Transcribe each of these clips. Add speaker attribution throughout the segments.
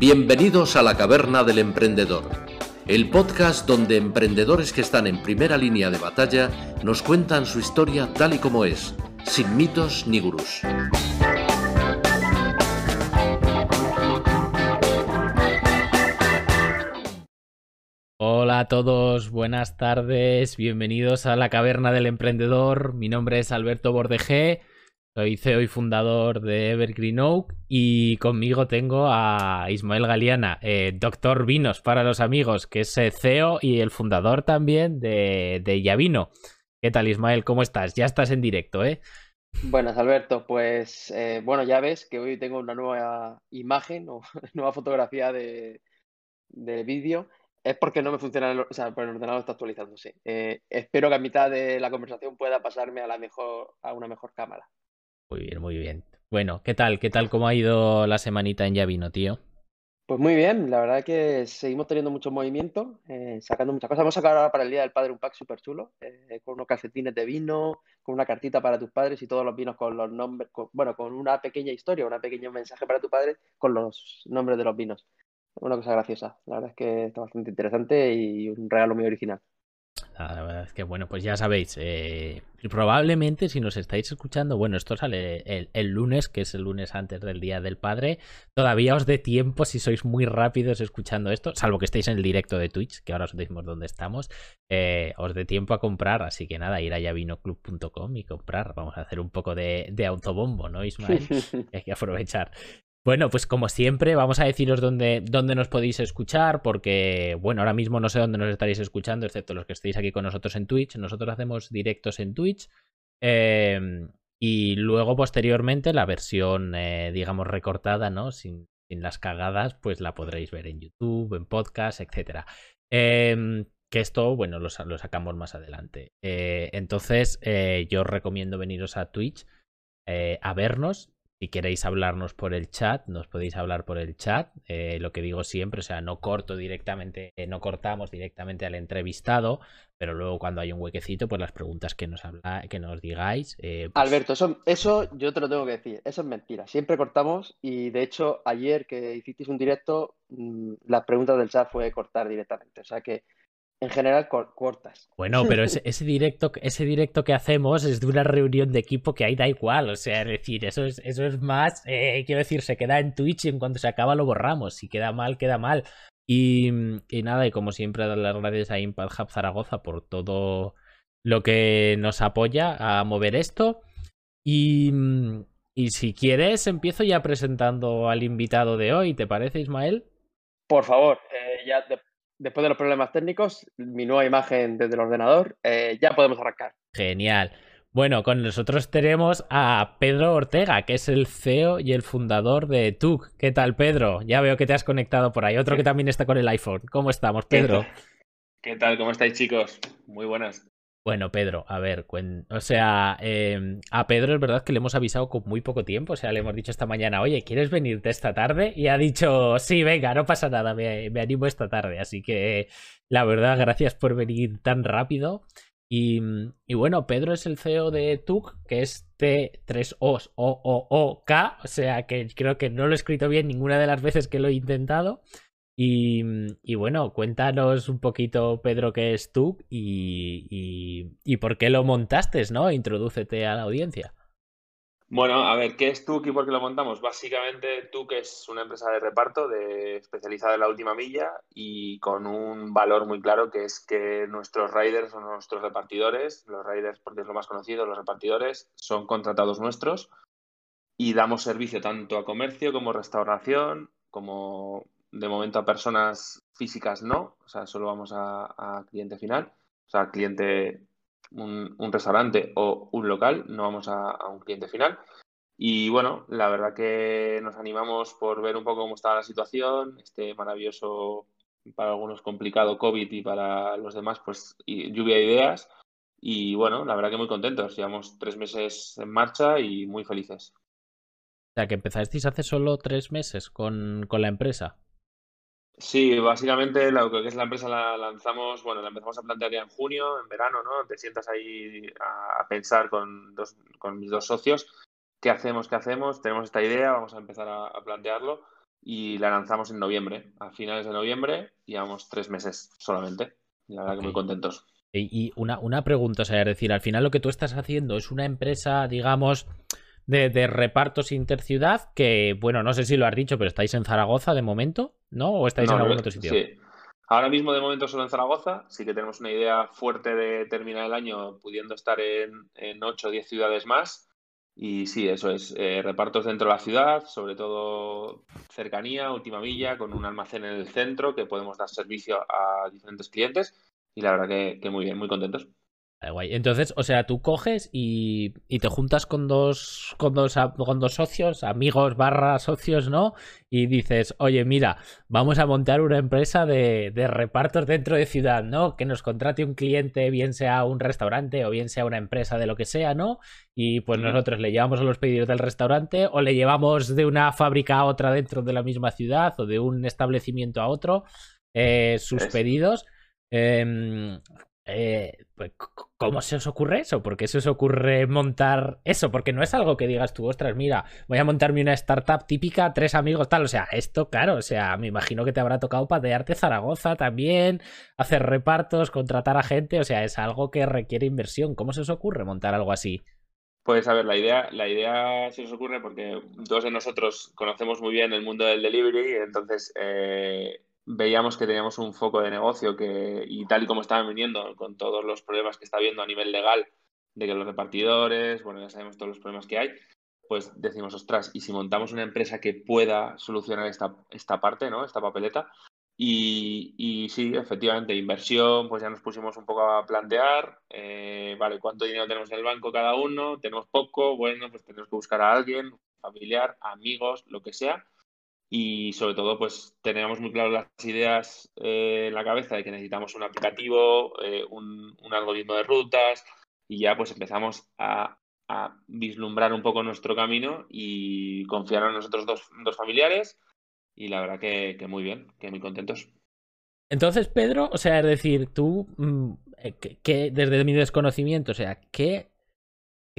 Speaker 1: Bienvenidos a la Caverna del Emprendedor, el podcast donde emprendedores que están en primera línea de batalla nos cuentan su historia tal y como es, sin mitos ni gurús.
Speaker 2: Hola a todos, buenas tardes, bienvenidos a la Caverna del Emprendedor. Mi nombre es Alberto Bordejé, soy CEO y fundador de Evergreen Oak y conmigo tengo a Ismael Galeana, eh, doctor Vinos para los amigos, que es eh, CEO y el fundador también de, de Yavino. ¿Qué tal Ismael? ¿Cómo estás? Ya estás en directo, ¿eh?
Speaker 3: Buenas, Alberto. Pues eh, bueno, ya ves que hoy tengo una nueva imagen o nueva fotografía de, de vídeo es porque no me funciona, el, o sea, porque el ordenador está actualizándose. Eh, espero que a mitad de la conversación pueda pasarme a la mejor, a una mejor cámara.
Speaker 2: Muy bien, muy bien. Bueno, ¿qué tal? ¿Qué tal? ¿Cómo ha ido la semanita en Yavino, tío?
Speaker 3: Pues muy bien, la verdad que seguimos teniendo mucho movimiento, eh, sacando muchas cosas. Vamos a sacar ahora para el Día del Padre un pack súper chulo, eh, con unos calcetines de vino, con una cartita para tus padres y todos los vinos con los nombres, bueno, con una pequeña historia, un pequeño mensaje para tu padre con los nombres de los vinos una cosa graciosa. La verdad es que está bastante interesante y un regalo muy original.
Speaker 2: La verdad es que, bueno, pues ya sabéis, eh, probablemente si nos estáis escuchando, bueno, esto sale el, el, lunes, que es el lunes antes del Día del Padre, todavía os dé tiempo si sois muy rápidos escuchando esto, salvo que estéis en el directo de Twitch, que ahora os decimos dónde estamos, eh, os dé tiempo a comprar, así que nada, ir a yavinoclub.com y comprar, vamos a hacer un poco de, de autobombo, ¿no, Ismael? Hay que aprovechar. Bueno, pues como siempre, vamos a deciros dónde, dónde, nos podéis escuchar, porque, bueno, ahora mismo no sé dónde nos estaréis escuchando, excepto los que estéis aquí con nosotros en Twitch. Nosotros hacemos directos en Twitch. Eh, y luego, posteriormente, la versión, eh, digamos, recortada, ¿no? Sin, las cagadas, pues la podréis ver en YouTube, en podcast, etc. Eh, que esto, bueno, lo, lo, sacamos más adelante. Eh, entonces, eh, yo os recomiendo veniros a Twitch a vernos si queréis hablarnos por el chat, nos podéis hablar por el chat. Eh, lo que digo siempre, o sea, no corto directamente, eh, no cortamos directamente al entrevistado, pero luego cuando hay un huequecito, pues las preguntas que nos habla, que nos digáis. Eh,
Speaker 3: pues... Alberto, eso, eso yo te lo tengo que decir, eso es mentira. Siempre cortamos y de hecho ayer que hicisteis un directo, mmm, las preguntas del chat fue cortar directamente. O sea que en general cortas.
Speaker 2: Bueno, pero ese, ese, directo, ese directo que hacemos es de una reunión de equipo que ahí da igual. O sea, es decir, eso es, eso es más, eh, quiero decir, se queda en Twitch y en cuanto se acaba lo borramos. Si queda mal, queda mal. Y, y nada, y como siempre, dar las gracias a Impact Hub Zaragoza por todo lo que nos apoya a mover esto. Y, y si quieres, empiezo ya presentando al invitado de hoy. ¿Te parece, Ismael?
Speaker 3: Por favor, eh, ya de después de los problemas técnicos, mi nueva imagen desde el ordenador, eh, ya podemos arrancar.
Speaker 2: Genial. Bueno, con nosotros tenemos a Pedro Ortega, que es el CEO y el fundador de TUC. ¿Qué tal, Pedro? Ya veo que te has conectado por ahí. Otro que también está con el iPhone. ¿Cómo estamos, Pedro?
Speaker 4: ¿Qué tal? ¿Cómo estáis, chicos? Muy buenas.
Speaker 2: Bueno, Pedro, a ver, o sea, eh, a Pedro es verdad que le hemos avisado con muy poco tiempo, o sea, le hemos dicho esta mañana, oye, ¿quieres venirte esta tarde? Y ha dicho, sí, venga, no pasa nada, me, animo esta tarde, así que la verdad, gracias por venir tan rápido. Y, bueno, Pedro es el CEO de TUC, que es T3Os O O O K, o sea que creo que no lo he escrito bien ninguna de las veces que lo he intentado. Y, y, bueno, cuéntanos un poquito, Pedro, qué es tú y, y, y, por qué lo montaste, ¿no? Introdúcete a la audiencia.
Speaker 4: Bueno, a ver, ¿qué es TUC y por qué lo montamos? Básicamente, TUC es una empresa de reparto de, especializada en la última milla y con un valor muy claro que es que nuestros riders son nuestros repartidores, los riders porque es lo más conocido, los repartidores son contratados nuestros y damos servicio tanto a comercio como restauración, como de momento a personas físicas no, o sea, solo vamos a, cliente final, o sea, cliente, un, restaurante o un local, no vamos a, un cliente final. Y bueno, la verdad que nos animamos por ver un poco cómo está la situación, este maravilloso, para algunos complicado COVID y para los demás, pues lluvia de ideas. Y bueno, la verdad que muy contentos, llevamos tres meses en marcha y muy felices.
Speaker 2: O sea, que empezasteis hace solo tres meses con, con la empresa.
Speaker 4: Sí, básicamente lo que es la empresa la lanzamos, bueno, la empezamos a plantear ya en junio, en verano, ¿no? Te sientas ahí a, a pensar con, dos, con mis dos socios, ¿qué hacemos, qué hacemos? Tenemos esta idea, vamos a empezar a, a, plantearlo y la lanzamos en noviembre, a finales de noviembre, llevamos tres meses solamente. La verdad que muy contentos.
Speaker 2: Y una, una pregunta, o sea, es decir, al final lo que tú estás haciendo es una empresa, digamos, de, de, repartos interciudad, que, bueno, no sé si lo has dicho, pero estáis en Zaragoza de momento, ¿no? ¿O estáis en algún otro sitio?
Speaker 4: Sí. Ahora mismo de momento solo en Zaragoza, sí que tenemos una idea fuerte de terminar el año pudiendo estar en, en 8 o 10 ciudades más. Y sí, eso es, eh, repartos dentro de la ciudad, sobre todo cercanía, última milla, con un almacén en el centro que podemos dar servicio a diferentes clientes y la verdad que, que muy bien, muy contentos.
Speaker 2: Entonces, o sea, tú coges y, te juntas con dos, con dos, con dos socios, amigos barra socios, ¿no? Y dices, oye, mira, vamos a montar una empresa de, de, repartos dentro de ciudad, ¿no? Que nos contrate un cliente, bien sea un restaurante o bien sea una empresa de lo que sea, ¿no? Y pues nosotros le llevamos a los pedidos del restaurante o le llevamos de una fábrica a otra dentro de la misma ciudad o de un establecimiento a otro eh, sus pedidos. Eh, eh, pues, ¿cómo se os ocurre eso? ¿Por qué se os ocurre montar eso? Porque no es algo que digas tú, ostras, mira, voy a montarme una startup típica, tres amigos, tal. O sea, esto, claro, o sea, me imagino que te habrá tocado patearte Zaragoza también, hacer repartos, contratar a gente. O sea, es algo que requiere inversión. ¿Cómo se os ocurre montar algo así?
Speaker 4: Pues a ver, la idea, la idea se nos ocurre porque todos de nosotros conocemos muy bien el mundo del delivery, entonces eh, veíamos que teníamos un foco de negocio que, y tal y como estaban viniendo, con todos los problemas que está habiendo a nivel legal, de que los repartidores, bueno, ya sabemos todos los problemas que hay, pues decimos, ostras, y si montamos una empresa que pueda solucionar esta, esta parte, ¿no? Esta papeleta. Y, y sí, efectivamente, inversión, pues ya nos pusimos un poco a plantear, eh, vale, ¿cuánto dinero tenemos en el banco cada uno? ¿Tenemos poco? Bueno, pues tenemos que buscar a alguien, familiar, amigos, lo que sea, y sobre todo pues teníamos muy claras las ideas eh, en la cabeza de que necesitamos un aplicativo, eh, un, algoritmo de rutas y ya pues empezamos a, vislumbrar un poco nuestro camino y confiar en nosotros dos, dos familiares y la verdad que, muy bien, que muy contentos.
Speaker 2: Entonces, Pedro, o sea, es decir, tú, mm, eh, que desde mi desconocimiento, o sea, ¿qué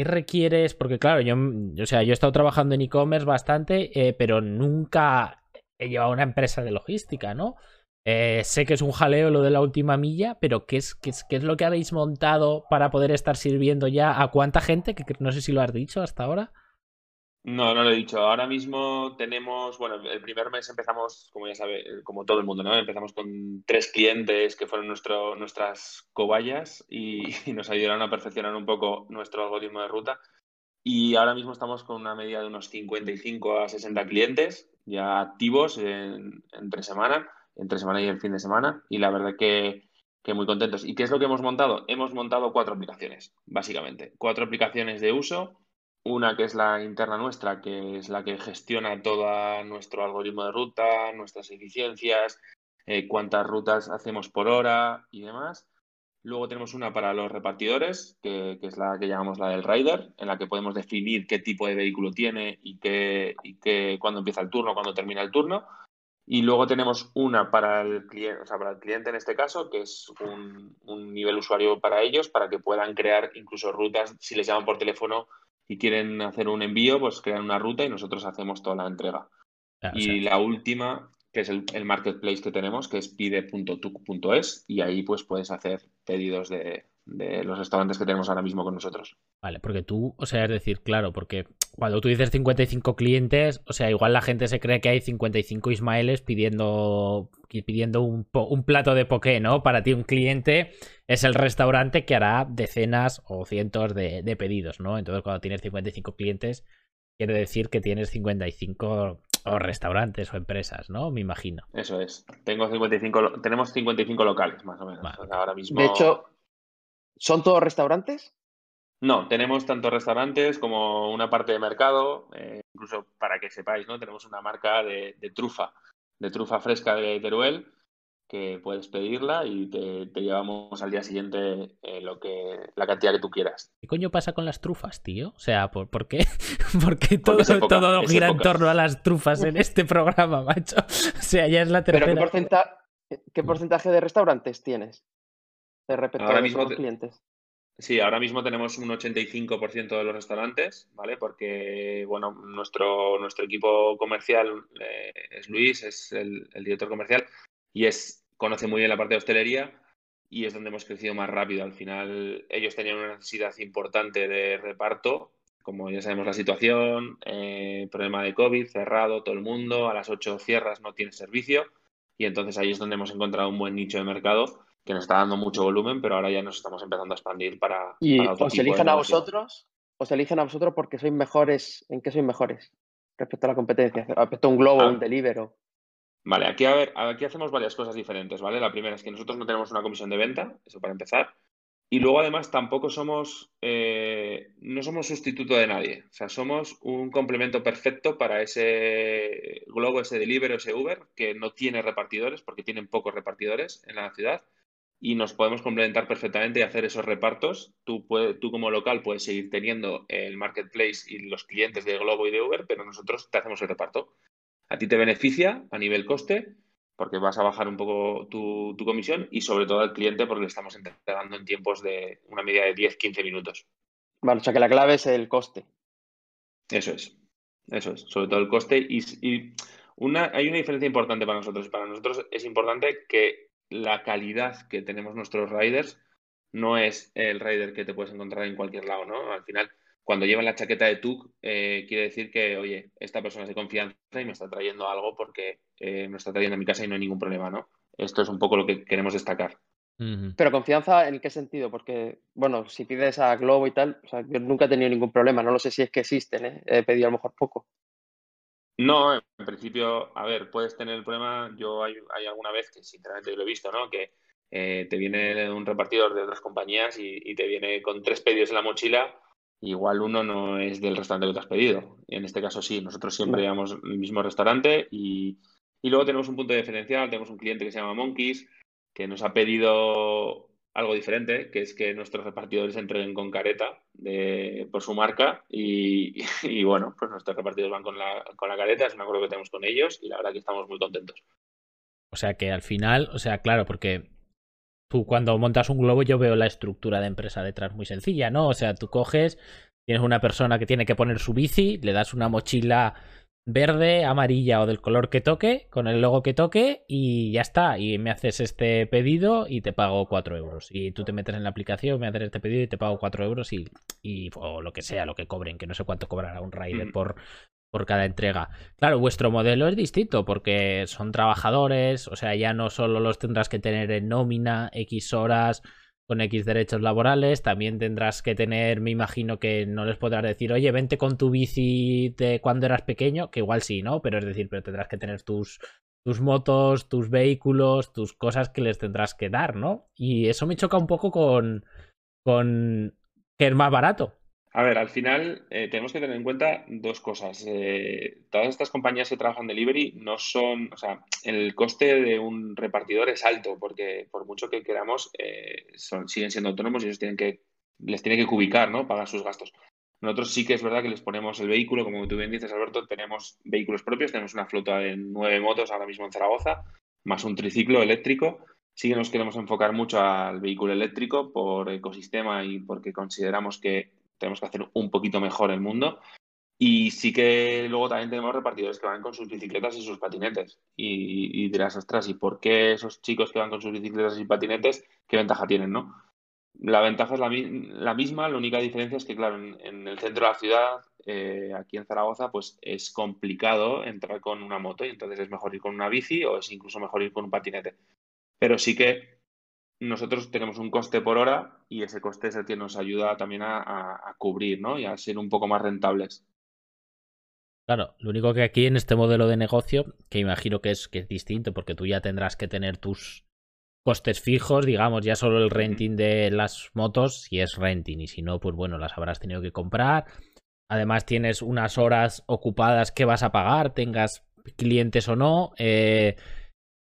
Speaker 2: ¿Qué requieres? Porque claro, yo, o sea, yo he estado trabajando en e-commerce bastante, eh, pero nunca he llevado una empresa de logística, ¿no? Eh, sé que es un jaleo lo de la última milla, pero ¿qué es, qué, es, ¿qué es lo que habéis montado para poder estar sirviendo ya a cuánta gente? Que no sé si lo has dicho hasta ahora.
Speaker 4: No, no lo he dicho. Ahora mismo tenemos, bueno, el primer mes empezamos, como ya sabe, como todo el mundo, ¿no? Empezamos con tres clientes que fueron nuestro, nuestras cobayas y, nos ayudaron a perfeccionar un poco nuestro algoritmo de ruta. Y ahora mismo estamos con una media de unos 55 a 60 clientes ya activos en, entre semana, entre semana y el fin de semana. Y la verdad que, que muy contentos. ¿Y qué es lo que hemos montado? Hemos montado cuatro aplicaciones, básicamente. Cuatro aplicaciones de uso una que es la interna nuestra, que es la que gestiona todo nuestro algoritmo de ruta, nuestras eficiencias, eh, cuántas rutas hacemos por hora y demás. Luego tenemos una para los repartidores, que, es la que llamamos la del rider, en la que podemos definir qué tipo de vehículo tiene y, qué, y qué, cuándo empieza el turno, cuándo termina el turno. Y luego tenemos una para el cliente, o sea, para el cliente en este caso, que es un nivel usuario para ellos, para que puedan crear incluso rutas, si les llaman por teléfono, y quieren hacer un envío, pues crean una ruta y nosotros hacemos toda la entrega. Ah, y la última, que es el, marketplace que tenemos, que es pide.tuc.es y ahí pues puedes hacer pedidos de, de los restaurantes que tenemos ahora mismo con nosotros.
Speaker 2: Vale, porque tú, o sea, es decir, claro, porque cuando tú dices 55 clientes, o sea, igual la gente se cree que hay 55 Ismaeles pidiendo, pidiendo un, un plato de poké, ¿no? Para ti un cliente es el restaurante que hará decenas o cientos de, de pedidos, ¿no? Entonces cuando tienes 55 clientes, quiere decir que tienes 55 o restaurantes o empresas, ¿no? Me imagino.
Speaker 4: Eso es. Tengo 55, tenemos 55 locales, más o menos. ahora mismo...
Speaker 3: De hecho, ¿Son todos restaurantes?
Speaker 4: No, tenemos tanto restaurantes como una parte de mercado, eh, incluso para que sepáis, ¿no? Tenemos una marca de, trufa, de trufa fresca de Teruel, que puedes pedirla y te, llevamos al día siguiente eh, lo que, la cantidad que tú quieras.
Speaker 2: ¿Qué coño pasa con las trufas, tío? O sea, ¿por, qué, todo, todo gira en torno a las trufas en este programa, macho? O sea, ya es la tercera.
Speaker 3: ¿Pero qué porcentaje de restaurantes tienes? de repente
Speaker 4: ahora mismo
Speaker 3: clientes?
Speaker 4: Sí, ahora mismo tenemos un 85% de los restaurantes, ¿vale? Porque, bueno, nuestro, nuestro equipo comercial eh, es Luis, es el, director comercial, y es, conoce muy bien la parte de hostelería y es donde hemos crecido más rápido. Al final, ellos tenían una necesidad importante de reparto, como ya sabemos la situación, eh, problema de COVID, cerrado todo el mundo, a las 8 cierras, no tienes servicio, y entonces ahí es donde hemos encontrado un buen nicho de mercado que nos está dando mucho volumen, pero ahora ya nos estamos empezando a expandir para.
Speaker 3: ¿Y os eligen a vosotros? ¿Os eligen a vosotros porque sois mejores? ¿En qué sois mejores respecto a la competencia? Respecto a un Globo, ah. un Delivero.
Speaker 4: Vale, aquí a ver, aquí hacemos varias cosas diferentes, ¿vale? La primera es que nosotros no tenemos una comisión de venta, eso para empezar. Y luego además tampoco somos, eh, no somos sustituto de nadie. O sea, somos un complemento perfecto para ese Globo, ese Deliveroo, ese Uber, que no tiene repartidores, porque tienen pocos repartidores en la ciudad y nos podemos complementar perfectamente y hacer esos repartos. Tú, tú como local puedes seguir teniendo el marketplace y los clientes de Globo y de Uber, pero nosotros te hacemos el reparto. A ti te beneficia a nivel coste porque vas a bajar un poco tu, comisión y sobre todo al cliente porque le estamos entregando en tiempos de una media de 10-15 minutos.
Speaker 3: Vale, o sea que la clave es el coste.
Speaker 4: Eso es, eso es, sobre todo el coste y, una, hay una diferencia importante para nosotros. Para nosotros es importante que la calidad que tenemos nuestros riders no es el rider que te puedes encontrar en cualquier lado, ¿no? Al final, cuando llevan la chaqueta de TUC, eh, quiere decir que, oye, esta persona es de confianza y me está trayendo algo porque eh, me está trayendo a mi casa y no hay ningún problema, ¿no? Esto es un poco lo que queremos destacar.
Speaker 3: Pero confianza, ¿en qué sentido? Porque, bueno, si pides a Globo y tal, o sea, yo nunca he tenido ningún problema, no lo sé si es que existen, ¿eh? he pedido a lo mejor poco.
Speaker 4: No, en principio, a ver, puedes tener el problema. Yo hay, alguna vez que sinceramente lo he visto, ¿no? Que eh, te viene un repartidor de otras compañías y, te viene con tres pedidos en la mochila. Igual uno no es del restaurante que te has pedido. En este caso sí, nosotros siempre llevamos el mismo restaurante y, y luego tenemos un punto de diferencial. Tenemos un cliente que se llama Monkeys que nos ha pedido algo diferente, que es que nuestros repartidores entreguen con careta de, por su marca y, bueno, pues nuestros repartidores van con la, con la careta, es un acuerdo que tenemos con ellos y la verdad que estamos muy contentos.
Speaker 2: O sea que al final, o sea, claro, porque tú cuando montas un globo yo veo la estructura de empresa detrás muy sencilla, ¿no? O sea, tú coges, tienes una persona que tiene que poner su bici, le das una mochila verde, amarilla o del color que toque, con el logo que toque y ya está. Y me haces este pedido y te pago 4 euros. Y tú te metes en la aplicación, me haces este pedido y te pago 4 euros y, y o lo que sea, lo que cobren, que no sé cuánto cobrará un rider mm. por, por cada entrega. Claro, vuestro modelo es distinto porque son trabajadores, o sea, ya no solo los tendrás que tener en nómina, X horas con X derechos laborales. También tendrás que tener, me imagino que no les podrás decir, oye, vente con tu bici de cuando eras pequeño, que igual sí, ¿no? Pero es decir, pero tendrás que tener tus, tus motos, tus vehículos, tus cosas que les tendrás que dar, ¿no? Y eso me choca un poco con, con que es más barato.
Speaker 4: A ver, al final eh, tenemos que tener en cuenta dos cosas. Eh, todas estas compañías que trabajan delivery no son, o sea, el coste de un repartidor es alto porque por mucho que queramos, eh, son, siguen siendo autónomos y ellos tienen que, les tiene que ubicar, ¿no? Pagar sus gastos. Nosotros sí que es verdad que les ponemos el vehículo, como tú bien dices, Alberto, tenemos vehículos propios, tenemos una flota de nueve motos ahora mismo en Zaragoza, más un triciclo eléctrico. Sí que nos queremos enfocar mucho al vehículo eléctrico por ecosistema y porque consideramos que tenemos que hacer un poquito mejor el mundo. Y sí que luego también tenemos repartidores que van con sus bicicletas y sus patinetes. Y, dirás, ostras, ¿y por qué esos chicos que van con sus bicicletas y patinetes, qué ventaja tienen, no? La ventaja es la, misma, la única diferencia es que, claro, en, el centro de la ciudad, eh, aquí en Zaragoza, pues es complicado entrar con una moto y entonces es mejor ir con una bici o es incluso mejor ir con un patinete. Pero sí que nosotros tenemos un coste por hora y ese coste es el que nos ayuda también a, cubrir ¿no? y a ser un poco más rentables.
Speaker 2: Claro, lo único que aquí en este modelo de negocio, que imagino que es, que es distinto, porque tú ya tendrás que tener tus costes fijos, digamos, ya solo el renting de las motos, si es renting, y si no, pues bueno, las habrás tenido que comprar. Además, tienes unas horas ocupadas que vas a pagar, tengas clientes o no. Eh,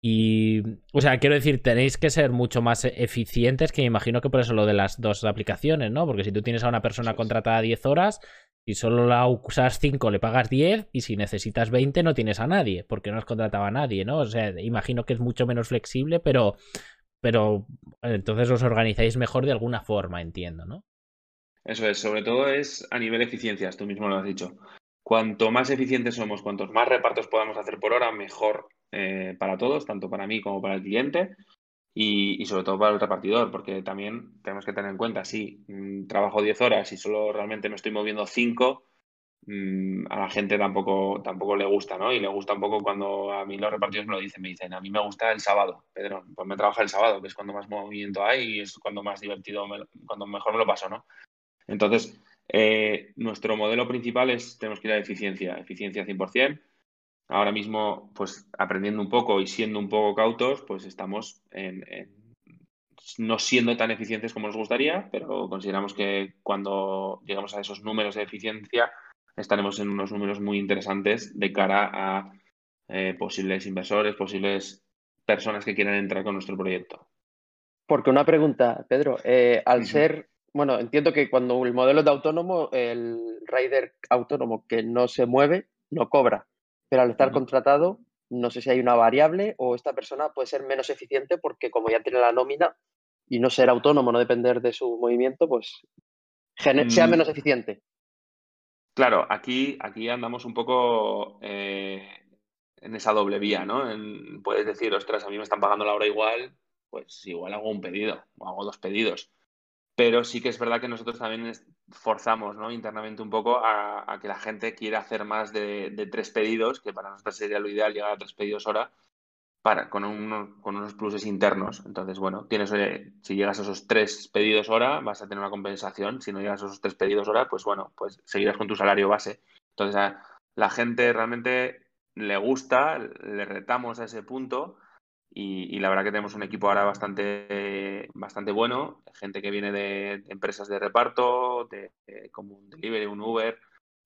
Speaker 2: y, o sea, quiero decir, tenéis que ser mucho más eficientes, que me imagino que por eso lo de las dos aplicaciones, ¿no? Porque si tú tienes a una persona contratada 10 horas, si solo la usas 5 le pagas 10 y si necesitas 20 no tienes a nadie, porque no has contratado a nadie, ¿no? O sea, imagino que es mucho menos flexible, pero, pero entonces os organizáis mejor de alguna forma, entiendo, ¿no?
Speaker 4: Eso es, sobre todo es a nivel de eficiencias, tú mismo lo has dicho. Cuanto más eficientes somos, cuantos más repartos podamos hacer por hora, mejor eh, para todos, tanto para mí como para el cliente y, sobre todo para el repartidor, porque también tenemos que tener en cuenta, si mm, trabajo 10 horas y solo realmente me estoy moviendo 5, mm, a la gente tampoco, tampoco le gusta, ¿no? Y le gusta un poco cuando a mí los repartidores me lo dicen, me dicen, a mí me gusta el sábado, Pedro, pues me trabaja el sábado, que es cuando más movimiento hay y es cuando más divertido, cuando mejor me lo paso, ¿no? Entonces, eh, nuestro modelo principal es, tenemos que ir a eficiencia, eficiencia 100%. Ahora mismo, pues aprendiendo un poco y siendo un poco cautos, pues estamos en, no siendo tan eficientes como nos gustaría, pero consideramos que cuando llegamos a esos números de eficiencia, estaremos en unos números muy interesantes de cara a eh, posibles inversores, posibles personas que quieran entrar con nuestro proyecto.
Speaker 3: Porque una pregunta, Pedro, eh, al ser bueno, entiendo que cuando el modelo es de autónomo, el rider autónomo que no se mueve no cobra, pero al estar contratado, no sé si hay una variable o esta persona puede ser menos eficiente porque como ya tiene la nómina y no ser autónomo, no depender de su movimiento, pues sea mm. menos eficiente.
Speaker 4: Claro, aquí, aquí andamos un poco eh, en esa doble vía, ¿no? puedes decir, ostras, a mí me están pagando la hora igual, pues igual hago un pedido o hago dos pedidos pero sí que es verdad que nosotros también forzamos internamente un poco a, que la gente quiera hacer más de, tres pedidos, que para nosotros sería lo ideal llegar a tres pedidos hora, para, con, unos pluses internos. Entonces, bueno, tienes, si llegas a esos tres pedidos hora, vas a tener una compensación. Si no llegas a esos tres pedidos hora, pues bueno, pues seguirás con tu salario base. Entonces, a la gente realmente le gusta, le retamos a ese punto y, la verdad que tenemos un equipo ahora bastante, bastante bueno, gente que viene de, empresas de reparto, de, como un delivery, un Uber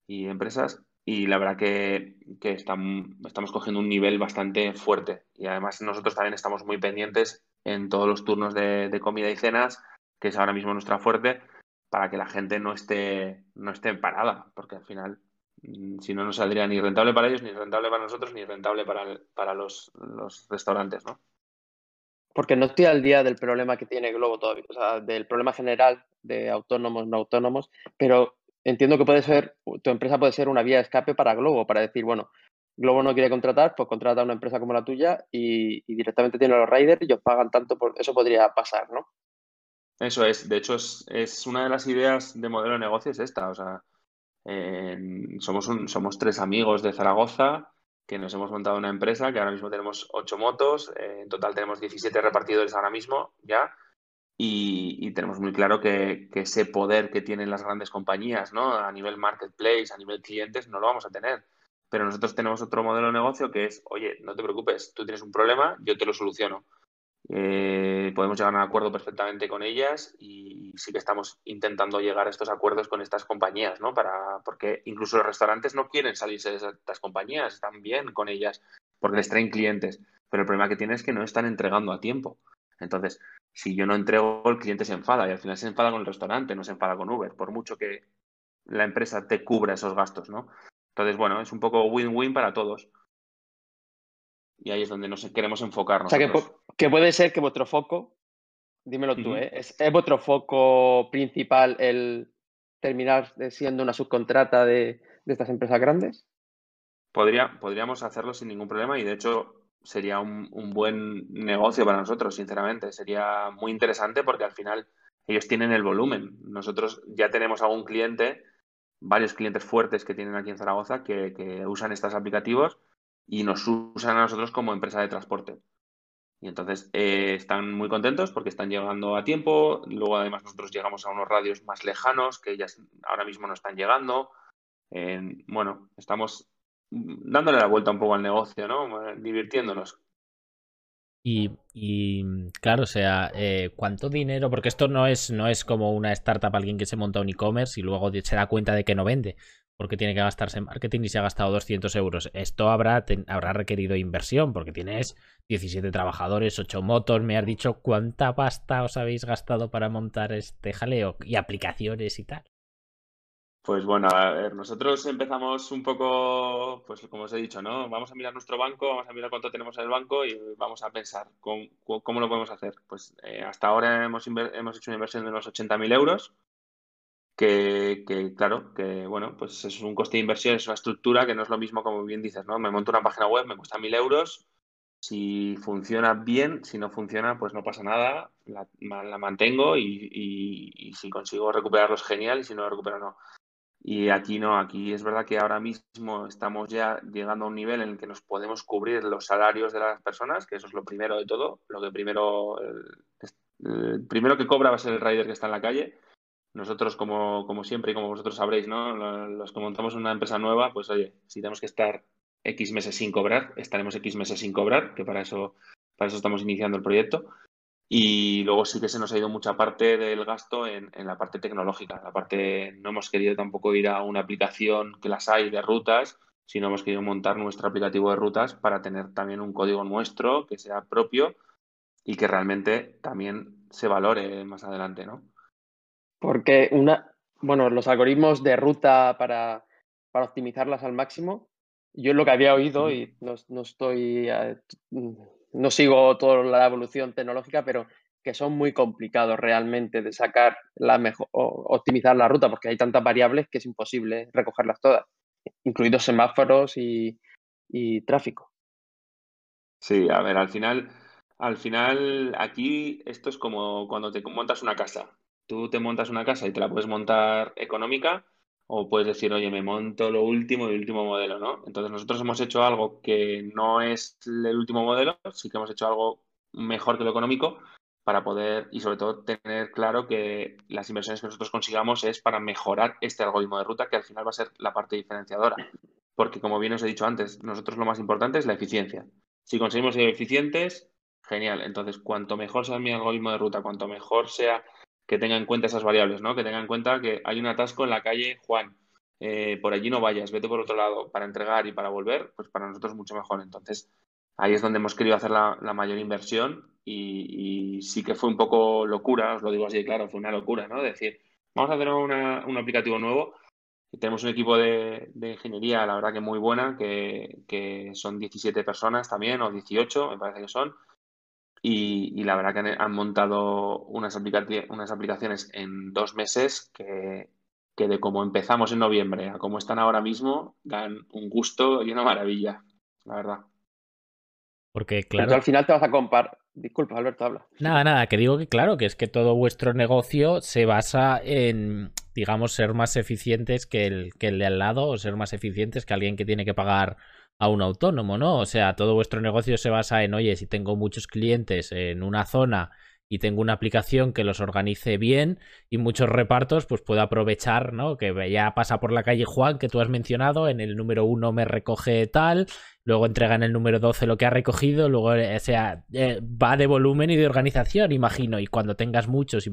Speaker 4: y empresas. Y la verdad que, que estamos cogiendo un nivel bastante fuerte. Y además nosotros también estamos muy pendientes en todos los turnos de, comida y cenas, que es ahora mismo nuestra fuerte, para que la gente no esté, no esté parada, porque al final si no, no saldría ni rentable para ellos, ni rentable para nosotros, ni rentable para, para los, restaurantes, ¿no?
Speaker 3: Porque no estoy al día del problema que tiene Globo todavía, o sea, del problema general de autónomos, no autónomos, pero entiendo que puede ser, tu empresa puede ser una vía de escape para Globo, para decir, bueno, Globo no quiere contratar, pues contrata a una empresa como la tuya y, directamente tiene los riders y ellos pagan tanto, por eso podría pasar, ¿no?
Speaker 4: Eso es, de hecho es, es una de las ideas de modelo de negocio es esta, o sea, somos, tres amigos de Zaragoza que nos hemos montado una empresa que ahora mismo tenemos ocho motos, eh, en total tenemos 17 repartidores ahora mismo ya. Y, tenemos muy claro que, ese poder que tienen las grandes compañías, ¿no? A nivel marketplace, a nivel clientes, no lo vamos a tener. Pero nosotros tenemos otro modelo de negocio que es, oye, no te preocupes, tú tienes un problema, yo te lo soluciono. Eh, podemos llegar a un acuerdo perfectamente con ellas y sí que estamos intentando llegar a estos acuerdos con estas compañías, ¿no? Para, porque incluso los restaurantes no quieren salirse de estas compañías, están bien con ellas porque les traen clientes, pero el problema que tienen es que no están entregando a tiempo. Entonces, si yo no entrego, el cliente se enfada y al final se enfada con el restaurante, no se enfada con Uber, por mucho que la empresa te cubra esos gastos, ¿no? Entonces, bueno, es un poco win-win para todos. Y ahí es donde nos queremos enfocarnos.
Speaker 3: O sea, que, puede ser que vuestro foco, dímelo tú, ¿eh? ¿Es, vuestro foco principal el terminar siendo una subcontrata de, estas empresas grandes?
Speaker 4: Podría, podríamos hacerlo sin ningún problema y de hecho sería un, buen negocio para nosotros, sinceramente. Sería muy interesante porque al final ellos tienen el volumen. Nosotros ya tenemos algún cliente, varios clientes fuertes que tienen aquí en Zaragoza que, que usan estos aplicativos y nos usan a nosotros como empresa de transporte. Y entonces eh, están muy contentos porque están llegando a tiempo. Luego, además, nosotros llegamos a unos radios más lejanos que ellas ahora mismo no están llegando. bueno, estamos dándole la vuelta un poco al negocio, ¿no? Divirtiéndonos.
Speaker 2: Y, claro, o sea, eh, ¿cuánto dinero? Porque esto no es, no es como una startup, alguien que se monta un e-commerce y luego se da cuenta de que no vende porque tiene que gastarse en marketing y se ha gastado 200 euros. Esto habrá, habrá requerido inversión porque tienes 17 trabajadores, 8 motos. Me has dicho cuánta pasta os habéis gastado para montar este jaleo y aplicaciones y tal.
Speaker 4: Pues bueno, a ver, nosotros empezamos un poco, pues como os he dicho, ¿no? Vamos a mirar nuestro banco, vamos a mirar cuánto tenemos en el banco y vamos a pensar cómo, lo podemos hacer. Pues eh, hasta ahora hemos, hemos hecho una inversión de unos 80.000 euros que, claro, que bueno, pues es un coste de inversión, es una estructura que no es lo mismo como bien dices, ¿no? Me monto una página web, me cuesta mil euros, si funciona bien, si no funciona, pues no pasa nada, la, mantengo y, si consigo recuperarlos, genial, y si no lo recupero, no. Y aquí no, aquí es verdad que ahora mismo estamos ya llegando a un nivel en el que nos podemos cubrir los salarios de las personas, que eso es lo primero de todo. Lo que primero, el primero que cobra va a ser el rider que está en la calle nosotros, como, como siempre y como vosotros sabréis, ¿no? Los que montamos una empresa nueva, pues oye, si tenemos que estar X meses sin cobrar, estaremos X meses sin cobrar, que para eso, para eso estamos iniciando el proyecto. Y luego sí que se nos ha ido mucha parte del gasto en, en, la parte tecnológica. La parte, no hemos querido tampoco ir a una aplicación que las hay de rutas, sino hemos querido montar nuestro aplicativo de rutas para tener también un código nuestro que sea propio y que realmente también se valore más adelante, ¿no?
Speaker 3: Porque una, bueno, los algoritmos de ruta para, para optimizarlas al máximo, yo lo que había oído, y no, no estoy, eh, no sigo toda la evolución tecnológica, pero que son muy complicados realmente de sacar la mejor, optimizar la ruta, porque hay tantas variables que es imposible recogerlas todas, incluidos semáforos y, y tráfico.
Speaker 4: Sí, a ver, al final, al final aquí esto es como cuando te montas una casa. Tú te montas una casa y te la puedes montar económica o puedes decir, oye, me monto lo último y último modelo, ¿no? Entonces nosotros hemos hecho algo que no es el último modelo, sí que hemos hecho algo mejor que lo económico para poder y sobre todo tener claro que las inversiones que nosotros consigamos es para mejorar este algoritmo de ruta que al final va a ser la parte diferenciadora. Porque como bien os he dicho antes, nosotros lo más importante es la eficiencia. Si conseguimos ser eficientes, genial. Entonces, cuanto mejor sea mi algoritmo de ruta, cuanto mejor sea que tenga en cuenta esas variables, ¿no? Que tenga en cuenta que hay un atasco en la calle Juan, eh, por allí no vayas, vete por otro lado para entregar y para volver, pues para nosotros mucho mejor. Entonces, ahí es donde hemos querido hacer la, mayor inversión y, sí que fue un poco locura, os lo digo así, claro, fue una locura, ¿no? Decir, vamos a hacer un aplicativo nuevo. Tenemos un equipo de, ingeniería, la verdad que muy buena, que, que son 17 personas también, o 18, me parece que son y, la verdad que han, montado unas, unas aplicaciones en dos meses que, que de cómo empezamos en noviembre a cómo están ahora mismo, dan un gusto y una maravilla, la verdad.
Speaker 2: Porque, claro.
Speaker 3: al final te vas a comparar. Disculpa, Alberto, habla.
Speaker 2: Nada, nada, que digo que, claro, que es que todo vuestro negocio se basa en, digamos, ser más eficientes que el, que el de al lado o ser más eficientes que alguien que tiene que pagar a un autónomo, ¿no? O sea, todo vuestro negocio se basa en, oye, si tengo muchos clientes en una zona y tengo una aplicación que los organice bien y muchos repartos, pues puedo aprovechar, ¿no? Que ya pasa por la calle Juan, que tú has mencionado, en el número uno me recoge tal, luego entrega en el número 12 lo que ha recogido, luego, eh, o sea, eh, va de volumen y de organización, imagino, y cuando tengas muchos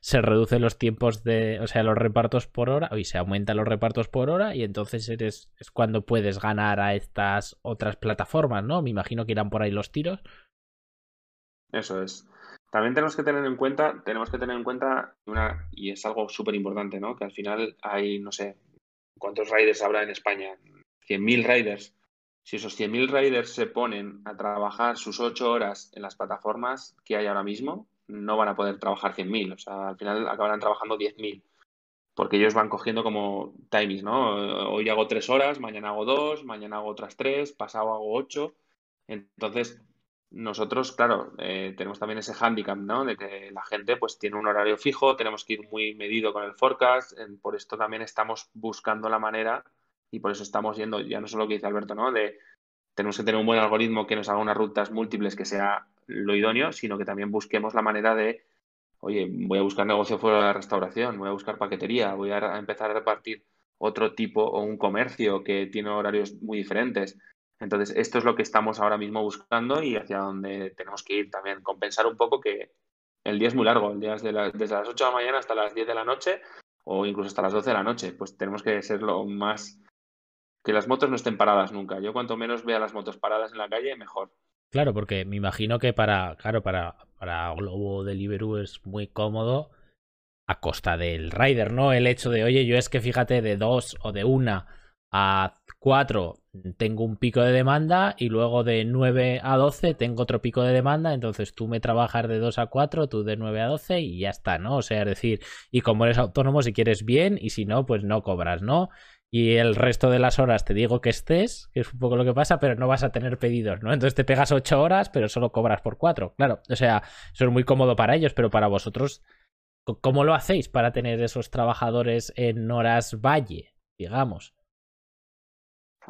Speaker 2: se reducen los tiempos de, o sea, los repartos por hora, y se aumentan los repartos por hora, y entonces eres, es cuando puedes ganar a estas otras plataformas, ¿no? Me imagino que irán por ahí los tiros.
Speaker 4: Eso es. También tenemos que tener en cuenta, tenemos que tener en cuenta una, y es algo súper importante, ¿no? Que al final hay, no sé, ¿cuántos riders habrá en España? 100.000 riders. Si esos 100.000 riders se ponen a trabajar sus 8 horas en las plataformas que hay ahora mismo, no van a poder trabajar 100.000. O sea, al final acabarán trabajando 10.000. Porque ellos van cogiendo como timings, ¿no? Hoy hago 3 horas, mañana hago 2, mañana hago otras 3, pasado hago 8. Entonces, nosotros, claro, eh, tenemos también ese hándicap, ¿no? De que la gente pues tiene un horario fijo, tenemos que ir muy medido con el forecast, por esto también estamos buscando la manera y por eso estamos yendo, ya no solo lo que dice Alberto, ¿no? De tenemos que tener un buen algoritmo que nos haga unas rutas múltiples que sea lo idóneo, sino que también busquemos la manera de, oye, voy a buscar negocio fuera de la restauración, voy a buscar paquetería, voy a empezar a repartir otro tipo o un comercio que tiene horarios muy diferentes. Entonces, esto es lo que estamos ahora mismo buscando y hacia donde tenemos que ir también. Compensar un poco que el día es muy largo, el día es desde las 8 de la mañana hasta las 10 de la noche o incluso hasta las 12 de la noche. Pues tenemos que ser lo más... Que las motos no estén paradas nunca. Yo cuanto menos vea las motos paradas en la calle, mejor.
Speaker 2: Claro, porque me imagino que para, claro, para, para Globo Deliveroo es muy cómodo a costa del rider, ¿no? El hecho de, oye, yo es que fíjate, de dos o de una a 4 tengo un pico de demanda y luego de 9 a 12 tengo otro pico de demanda, entonces tú me trabajas de 2 a 4, tú de 9 a 12 y ya está, ¿no? O sea, es decir, y como eres autónomo, si quieres bien y si no, pues no cobras, ¿no? Y el resto de las horas te digo que estés, que es un poco lo que pasa, pero no vas a tener pedidos, ¿no? Entonces te pegas 8 horas, pero solo cobras por 4, claro. O sea, eso es muy cómodo para ellos, pero para vosotros, ¿cómo lo hacéis para tener esos trabajadores en horas valle, digamos?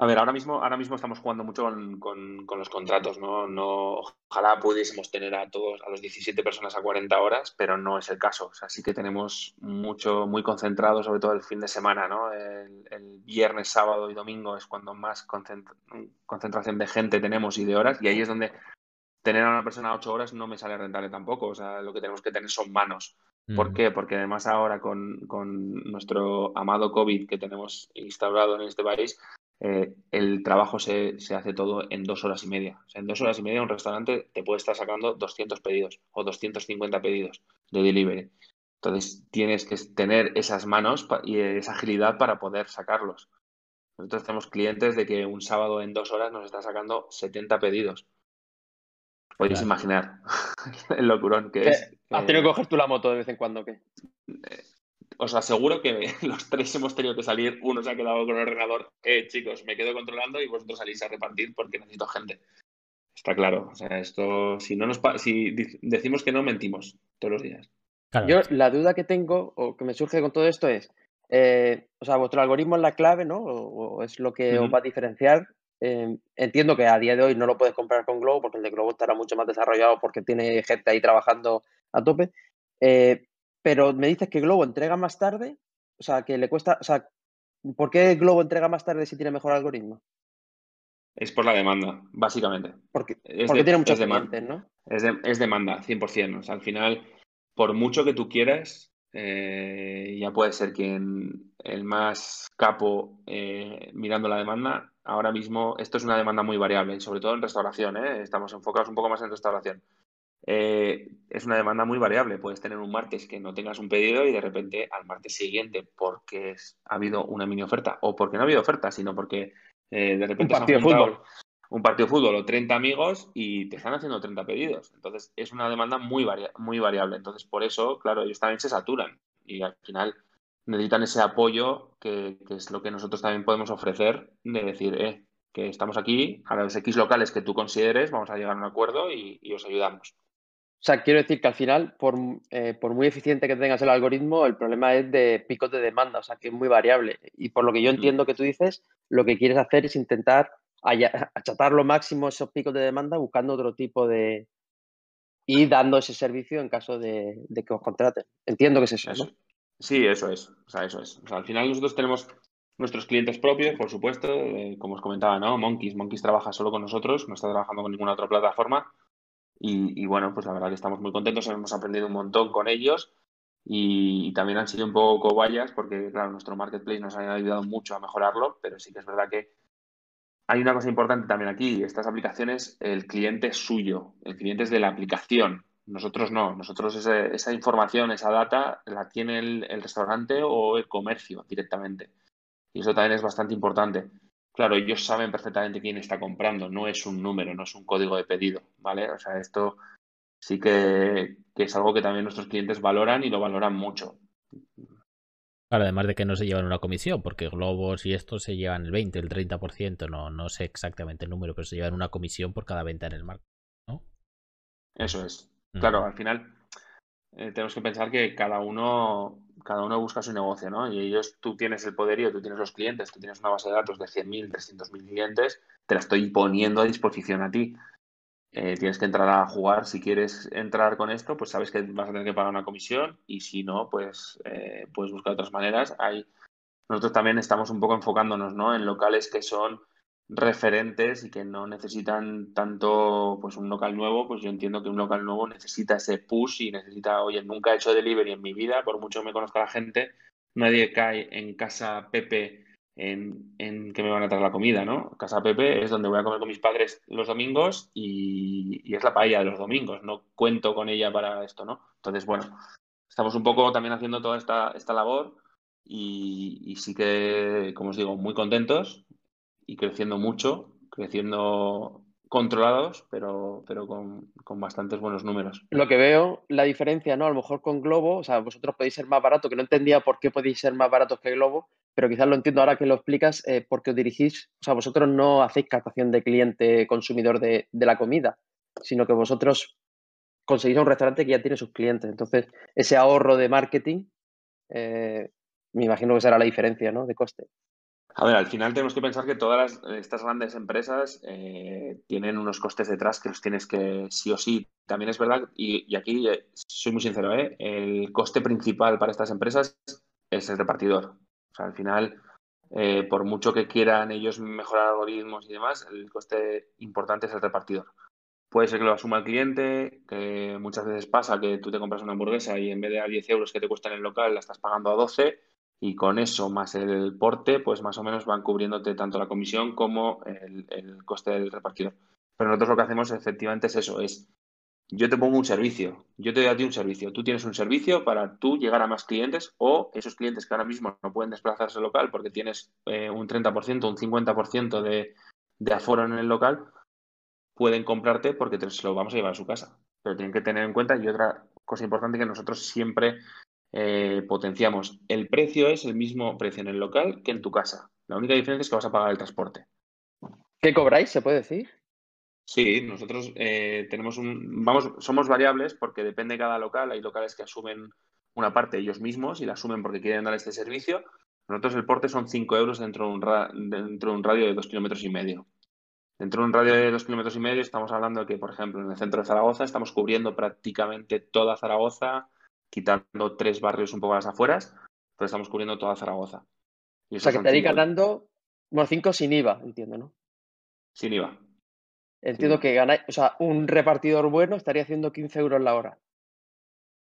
Speaker 4: A ver, ahora mismo, ahora mismo estamos jugando mucho con, los contratos, ¿no? ¿no? Ojalá pudiésemos tener a todos, a los 17 personas a 40 horas, pero no es el caso. O sea, sí que tenemos mucho, muy concentrado, sobre todo el fin de semana, ¿no? El, viernes, sábado y domingo es cuando más concentración de gente tenemos y de horas, y ahí es donde tener a una persona a 8 horas no me sale rentable tampoco. O sea, lo que tenemos que tener son manos. ¿Por qué? Porque además ahora con, con, nuestro amado COVID que tenemos instaurado en este país, eh, el trabajo se, se, hace todo en dos horas y media. O sea, en dos horas y media un restaurante te puede estar sacando 200 pedidos o 250 pedidos de delivery. Entonces tienes que tener esas manos y esa agilidad para poder sacarlos. Nosotros tenemos clientes de que un sábado en dos horas nos está sacando 70 pedidos. Podéis imaginar el locurón que es.
Speaker 3: ¿Has tenido que coger tú la moto de vez en cuando? ¿qué?
Speaker 4: Os aseguro que los tres hemos tenido que salir, uno se ha quedado con el ordenador, eh, chicos, me quedo controlando y vosotros salís a repartir porque necesito gente. Está claro, o sea, esto, si no nos si decimos que no, mentimos todos los días.
Speaker 3: Yo la duda que tengo o que me surge con todo esto es, eh, o sea, vuestro algoritmo es la clave, ¿no? O, es lo que os va a diferenciar. Eh, entiendo que a día de hoy no lo puedes comprar con Globo porque el de Globo estará mucho más desarrollado porque tiene gente ahí trabajando a tope. Eh, pero me dices que Globo entrega más tarde, o sea, que le cuesta, o sea, ¿por qué Globo entrega más tarde si tiene mejor algoritmo?
Speaker 4: Es por la demanda, básicamente.
Speaker 3: Porque, tiene muchos clientes, ¿no?
Speaker 4: Es, es, demanda, 100%. O sea, al final, por mucho que tú quieras, eh, ya puede ser quien el más capo eh, mirando la demanda. Ahora mismo, esto es una demanda muy variable, sobre todo en restauración. ¿eh? Estamos enfocados un poco más en restauración. Eh, es una demanda muy variable. Puedes tener un martes que no tengas un pedido y de repente al martes siguiente, porque ha habido una mini oferta, o porque no ha habido oferta, sino porque eh, de repente
Speaker 3: un partido de fútbol.
Speaker 4: Un partido de fútbol o 30 amigos y te están haciendo 30 pedidos. Entonces es una demanda muy, muy variable. Entonces por eso, claro, ellos también se saturan y al final necesitan ese apoyo que, es lo que nosotros también podemos ofrecer de decir, eh, que estamos aquí, a los X locales que tú consideres, vamos a llegar a un acuerdo y os ayudamos.
Speaker 3: O sea, quiero decir que al final, eh, por, muy eficiente que tengas el algoritmo, el problema es de picos de demanda, o sea, que es muy variable. Y por lo que yo entiendo que tú dices, lo que quieres hacer es intentar achatar lo máximo esos picos de demanda buscando otro tipo de... y dando ese servicio en caso de, que os contraten. Entiendo que es eso, ¿no?
Speaker 4: Sí, eso es. O sea, eso es. O sea, al final nosotros tenemos nuestros clientes propios, por supuesto, eh, como os comentaba, ¿no? Monkeys. Monkeys trabaja solo con nosotros, no está trabajando con ninguna otra plataforma. Y, bueno, pues la verdad que estamos muy contentos, hemos aprendido un montón con ellos y, también han sido un poco cobayas porque, claro, nuestro marketplace nos ha ayudado mucho a mejorarlo, pero sí que es verdad que hay una cosa importante también aquí, estas aplicaciones, el cliente es suyo, el cliente es de la aplicación, nosotros no, nosotros esa, información, esa data la tiene el restaurante o el comercio directamente. Y eso también es bastante importante. Claro, ellos saben perfectamente quién está comprando, no es un número, no es un código de pedido, ¿vale? O sea, esto sí que, es algo que también nuestros clientes valoran y lo valoran mucho.
Speaker 2: Claro, además de que no se llevan una comisión, porque globos y estos se llevan el 20, el 30%, no, no sé exactamente el número, pero se llevan una comisión por cada venta en el marco, ¿no?
Speaker 4: Eso es. Claro, al final eh, tenemos que pensar que cada uno cada uno busca su negocio, ¿no? Y ellos, tú tienes el poderío, tú tienes los clientes, tú tienes una base de datos de 100.000, 300.000 clientes, te la estoy poniendo a disposición a ti. Eh, tienes que entrar a jugar. Si quieres entrar con esto, pues sabes que vas a tener que pagar una comisión y si no, pues eh, puedes buscar otras maneras. Hay... Nosotros también estamos un poco enfocándonos ¿no? en locales que son referentes y que no necesitan tanto pues un local nuevo, pues yo entiendo que un local nuevo necesita ese push y necesita, oye, nunca he hecho delivery en mi vida, por mucho me conozca la gente, nadie cae en casa Pepe en, en, que me van a traer la comida, ¿no? Casa Pepe es donde voy a comer con mis padres los domingos y, y es la paella de los domingos, no cuento con ella para esto, ¿no? Entonces, bueno, estamos un poco también haciendo toda esta, esta labor y, sí que, como os digo, muy contentos y creciendo mucho, creciendo controlados, pero, pero con, con, bastantes buenos números.
Speaker 3: Lo que veo, la diferencia, ¿no? A lo mejor con Globo, o sea, vosotros podéis ser más baratos, que no entendía por qué podéis ser más baratos que Globo, pero quizás lo entiendo ahora que lo explicas, eh, porque os dirigís, o sea, vosotros no hacéis captación de cliente consumidor de, de la comida, sino que vosotros conseguís un restaurante que ya tiene sus clientes. Entonces, ese ahorro de marketing, eh, me imagino que será la diferencia, ¿no? De coste.
Speaker 4: A ver, al final tenemos que pensar que todas estas grandes empresas eh, tienen unos costes detrás que los tienes que sí o sí. También es verdad, y, aquí eh, soy muy sincero, ¿eh? el coste principal para estas empresas es el repartidor. O sea, al final, por mucho que quieran ellos mejorar algoritmos y demás, el coste importante es el repartidor. Puede ser que lo asuma el cliente, que muchas veces pasa que tú te compras una hamburguesa y en vez de a 10 euros que te cuesta en el local, la estás pagando a 12 y con eso más el porte, pues más o menos van cubriéndote tanto la comisión como el, coste del repartidor. Pero nosotros lo que hacemos efectivamente es eso, es yo te pongo un servicio, yo te doy a ti un servicio, tú tienes un servicio para tú llegar a más clientes o esos clientes que ahora mismo no pueden desplazarse al local porque tienes eh, un 30%, un 50% de, de aforo en el local, pueden comprarte porque te lo vamos a llevar a su casa. Pero tienen que tener en cuenta, y otra cosa importante que nosotros siempre eh, potenciamos, el precio es el mismo precio en el local que en tu casa. La única diferencia es que vas a pagar el transporte.
Speaker 3: ¿Qué cobráis, se puede decir?
Speaker 4: Sí, nosotros eh, tenemos un, vamos, somos variables porque depende de cada local. Hay locales que asumen una parte ellos mismos y la asumen porque quieren dar este servicio. Nosotros el porte son 5 euros dentro de un, dentro de un radio de 2 kilómetros y medio. Dentro de un radio de dos kilómetros y medio estamos hablando de que, por ejemplo, en el centro de Zaragoza estamos cubriendo prácticamente toda Zaragoza, quitando tres barrios un poco a las afueras, pero estamos cubriendo toda Zaragoza.
Speaker 3: o sea, que estaría ganando, bueno, cinco sin IVA, entiendo, ¿no?
Speaker 4: Sin IVA.
Speaker 3: Entiendo que ganáis, o sea, un repartidor bueno estaría haciendo 15 euros la hora.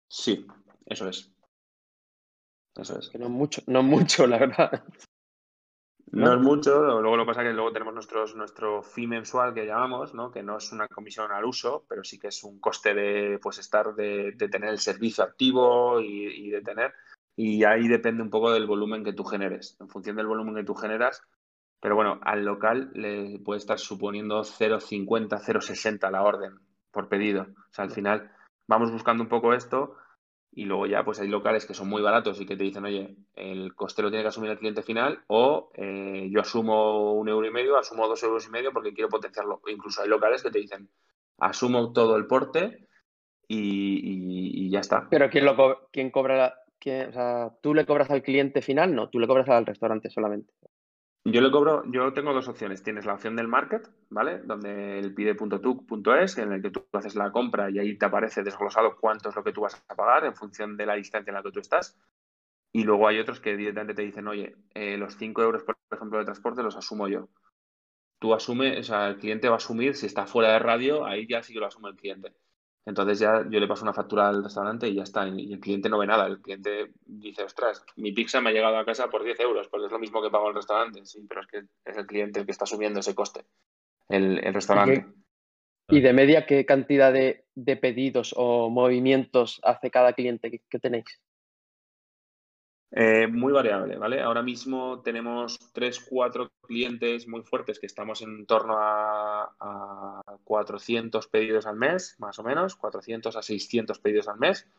Speaker 4: Sí, eso es. Eso es.
Speaker 3: Que no es mucho, no es mucho, la verdad.
Speaker 4: No, es mucho, luego lo que pasa es que luego tenemos nuestros, nuestro fee mensual que llamamos, ¿no? que no es una comisión al uso, pero sí que es un coste de pues estar de, tener el servicio activo y, de tener. Y ahí depende un poco del volumen que tú generes. En función del volumen que tú generas, pero bueno, al local le puede estar suponiendo 0,50, 0,60 la orden por pedido. O sea, al final vamos buscando un poco esto y luego ya pues hay locales que son muy baratos y que te dicen, oye, el coste lo tiene que asumir el cliente final o eh, yo asumo un euro y medio, asumo dos euros y medio porque quiero potenciarlo. Incluso hay locales que te dicen, asumo todo el porte y, ya está.
Speaker 3: Pero ¿quién, lo quién cobra? Quién, o sea, ¿tú le cobras al cliente final? No, tú le cobras al restaurante solamente.
Speaker 4: Yo le cobro, yo tengo dos opciones. Tienes la opción del market, ¿vale? Donde el pide.tuc.es, en el que tú haces la compra y ahí te aparece desglosado cuánto es lo que tú vas a pagar en función de la distancia en la que tú estás. Y luego hay otros que directamente te dicen, oye, eh, los 5 euros, por ejemplo, de transporte los asumo yo. Tú asumes, o sea, el cliente va a asumir, si está fuera de radio, ahí ya sí que lo asume el cliente. Entonces ya yo le paso una factura al restaurante y ya está. Y el cliente no ve nada. El cliente dice, ostras, mi pizza me ha llegado a casa por 10 euros, porque es lo mismo que pago el restaurante. Sí, pero es que es el cliente el que está asumiendo ese coste, el, restaurante.
Speaker 3: ¿Y de media qué cantidad de, pedidos o movimientos hace cada cliente que tenéis?
Speaker 4: Eh, muy variable, ¿vale? Ahora mismo tenemos tres, cuatro clientes muy fuertes que estamos en torno a, 400 pedidos al mes, más o menos, 400 a 600 pedidos al mes.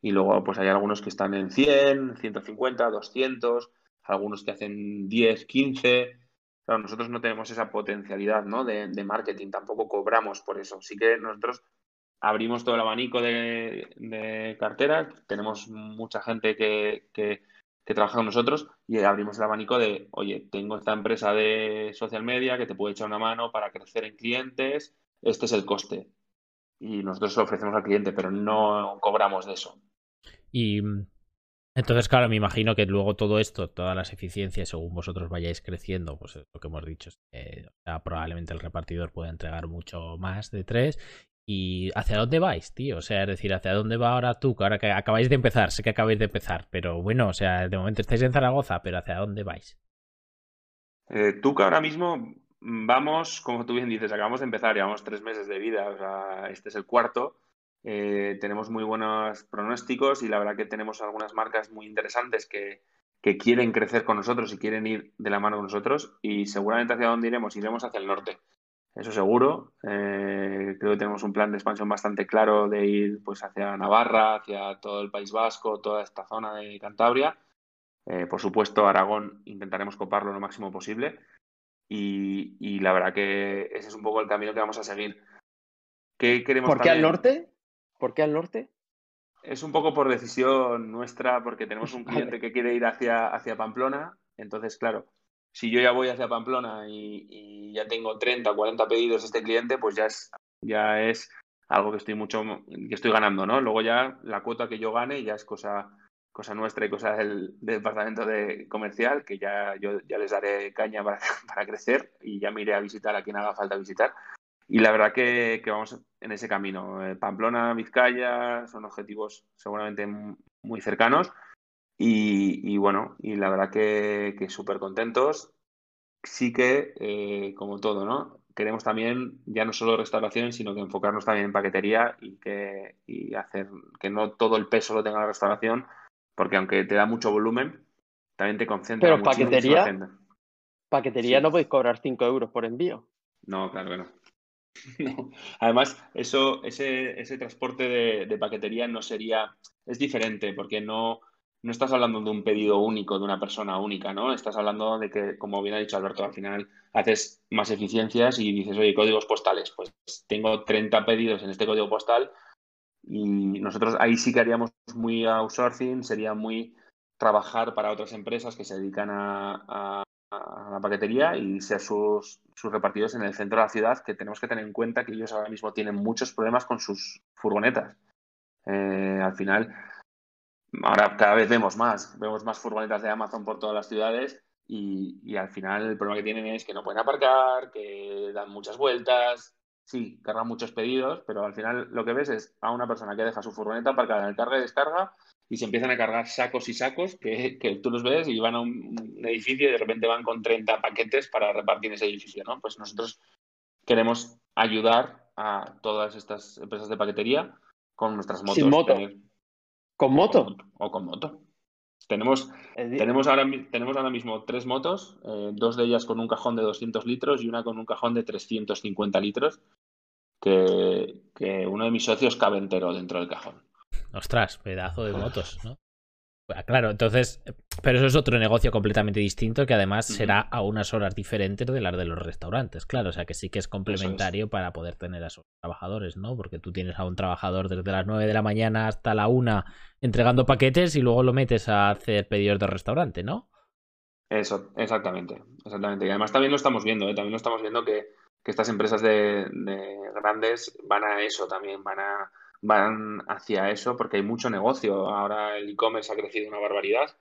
Speaker 4: Y luego, pues hay algunos que están en 100, 150, 200, algunos que hacen 10, 15. Claro, nosotros no tenemos esa potencialidad, ¿no? De, marketing, tampoco cobramos por eso. Sí que nosotros abrimos todo el abanico de, carteras, tenemos mucha gente que, que trabaja con nosotros y abrimos el abanico de, oye, tengo esta empresa de social media que te puede echar una mano para crecer en clientes, este es el coste. Y nosotros lo ofrecemos al cliente, pero no cobramos de eso.
Speaker 2: Y mm, entonces, claro, me imagino que luego todo esto, todas las eficiencias, según vosotros vayáis creciendo, pues es lo que hemos dicho, probablemente el repartidor puede entregar mucho más de tres ¿Y hacia dónde vais, tío? O sea, es decir, ¿hacia dónde va ahora tú? Ahora que acabáis de empezar, sé que acabáis de empezar, pero bueno, o sea, de momento estáis en Zaragoza, pero ¿hacia dónde vais?
Speaker 4: Eh, tú que ahora mismo vamos, como tú bien dices, acabamos de empezar, llevamos tres meses de vida, o sea, este es el cuarto. Eh, tenemos muy buenos pronósticos y la verdad que tenemos algunas marcas muy interesantes que, que quieren crecer con nosotros y quieren ir de la mano con nosotros y seguramente hacia dónde iremos, iremos hacia el norte. Eso seguro. Eh, creo que tenemos un plan de expansión bastante claro de ir pues hacia Navarra, hacia todo el País Vasco, toda esta zona de Cantabria. Eh, por supuesto, Aragón intentaremos coparlo lo máximo posible. Y, y, la verdad que ese es un poco el camino que vamos a seguir.
Speaker 3: ¿Qué queremos ¿Por qué al norte? ¿Por qué al norte?
Speaker 4: Es un poco por decisión nuestra, porque tenemos un cliente que quiere ir hacia, hacia Pamplona. Entonces, claro, si yo ya voy hacia Pamplona y, ya tengo 30 o 40 pedidos este cliente, pues ya es, ya es algo que estoy mucho que estoy ganando, ¿no? Luego ya la cuota que yo gane ya es cosa cosa nuestra y cosa del, departamento de comercial, que ya yo ya les daré caña para, para, crecer y ya me iré a visitar a quien haga falta visitar. Y la verdad que, que vamos en ese camino. Eh, Pamplona, Vizcaya, son objetivos seguramente muy cercanos. Y, bueno, y la verdad que, que súper contentos. Sí que, eh, como todo, ¿no? Queremos también ya no solo restauración, sino que enfocarnos también en paquetería y que y hacer que no todo el peso lo tenga la restauración, porque aunque te da mucho volumen, también te concentra
Speaker 3: Pero paquetería, paquetería no podéis cobrar 5 euros por envío.
Speaker 4: No, claro que no. Además, eso, ese, ese transporte de, paquetería no sería, es diferente porque no, no estás hablando de un pedido único, de una persona única, ¿no? Estás hablando de que, como bien ha dicho Alberto, al final haces más eficiencias y dices, oye, códigos postales, pues tengo 30 pedidos en este código postal y nosotros ahí sí que haríamos muy outsourcing, sería muy trabajar para otras empresas que se dedican a la paquetería y ser sus, sus repartidos en el centro de la ciudad, que tenemos que tener en cuenta que ellos ahora mismo tienen muchos problemas con sus furgonetas. Eh, al final, ahora cada vez vemos más, vemos más furgonetas de Amazon por todas las ciudades y, y, al final el problema que tienen es que no pueden aparcar, que dan muchas vueltas, sí, cargan muchos pedidos, pero al final lo que ves es a una persona que deja su furgoneta aparcada en el carga y descarga y se empiezan a cargar sacos y sacos que, que, tú los ves y van a un, edificio y de repente van con 30 paquetes para repartir ese edificio, ¿no? Pues nosotros queremos ayudar a todas estas empresas de paquetería con nuestras motos.
Speaker 3: Sin moto. ¿Con moto?
Speaker 4: O con moto. Tenemos, tenemos, ahora, tenemos ahora mismo tres motos, eh, dos de ellas con un cajón de 200 litros y una con un cajón de 350 litros, que, que uno de mis socios cabe entero dentro del cajón.
Speaker 2: Ostras, pedazo de motos, ¿no? Pues, claro, entonces, pero eso es otro negocio completamente distinto que además será a unas horas diferentes de las de los restaurantes, claro, o sea que sí que es complementario para poder tener a esos trabajadores, ¿no? Porque tú tienes a un trabajador desde las 9 de la mañana hasta la 1 entregando paquetes y luego lo metes a hacer pedidos de restaurante, ¿no?
Speaker 4: Eso, exactamente, exactamente. Y además también lo estamos viendo, ¿eh? también lo estamos viendo que, que estas empresas de, de grandes van a eso también, van a van hacia eso porque hay mucho negocio. Ahora el e-commerce ha crecido una barbaridad.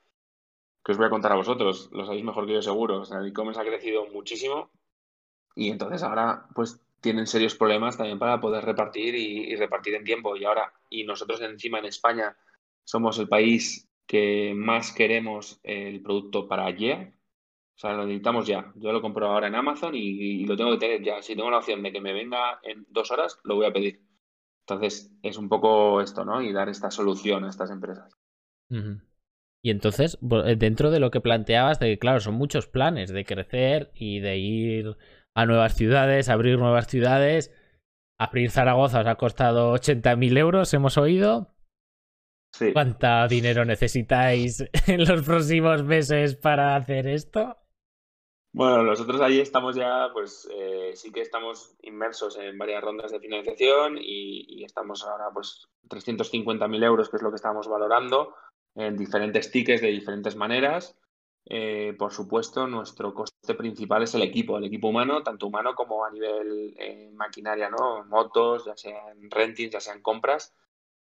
Speaker 4: Que os voy a contar a vosotros, lo sabéis mejor que yo seguro. O sea, el e-commerce ha crecido muchísimo y entonces ahora pues tienen serios problemas también para poder repartir y, repartir en tiempo. Y ahora, y nosotros encima en España somos el país que más queremos el producto para ayer. O sea, lo necesitamos ya. Yo lo compro ahora en Amazon y, y, lo tengo que tener ya. Si tengo la opción de que me venga en dos horas, lo voy a pedir. Entonces, es un poco esto, ¿no? Y dar esta solución a estas empresas.
Speaker 2: Y entonces, eh, dentro de lo que planteabas, de que, claro, son muchos planes de crecer y de ir a nuevas ciudades, abrir nuevas ciudades. Abrir Zaragoza os ha costado 80.000 euros, hemos oído. Sí. ¿Cuánto dinero necesitáis en los próximos meses para hacer esto?
Speaker 4: Bueno, nosotros ahí estamos ya, pues eh, sí que estamos inmersos en varias rondas de financiación y, estamos ahora pues 350.000 euros, que es lo que estamos valorando, en diferentes tickets de diferentes maneras. Eh, por supuesto, nuestro coste principal es el equipo, el equipo humano, tanto humano como a nivel eh, maquinaria, ¿no? Motos, ya sean rentings, ya sean compras,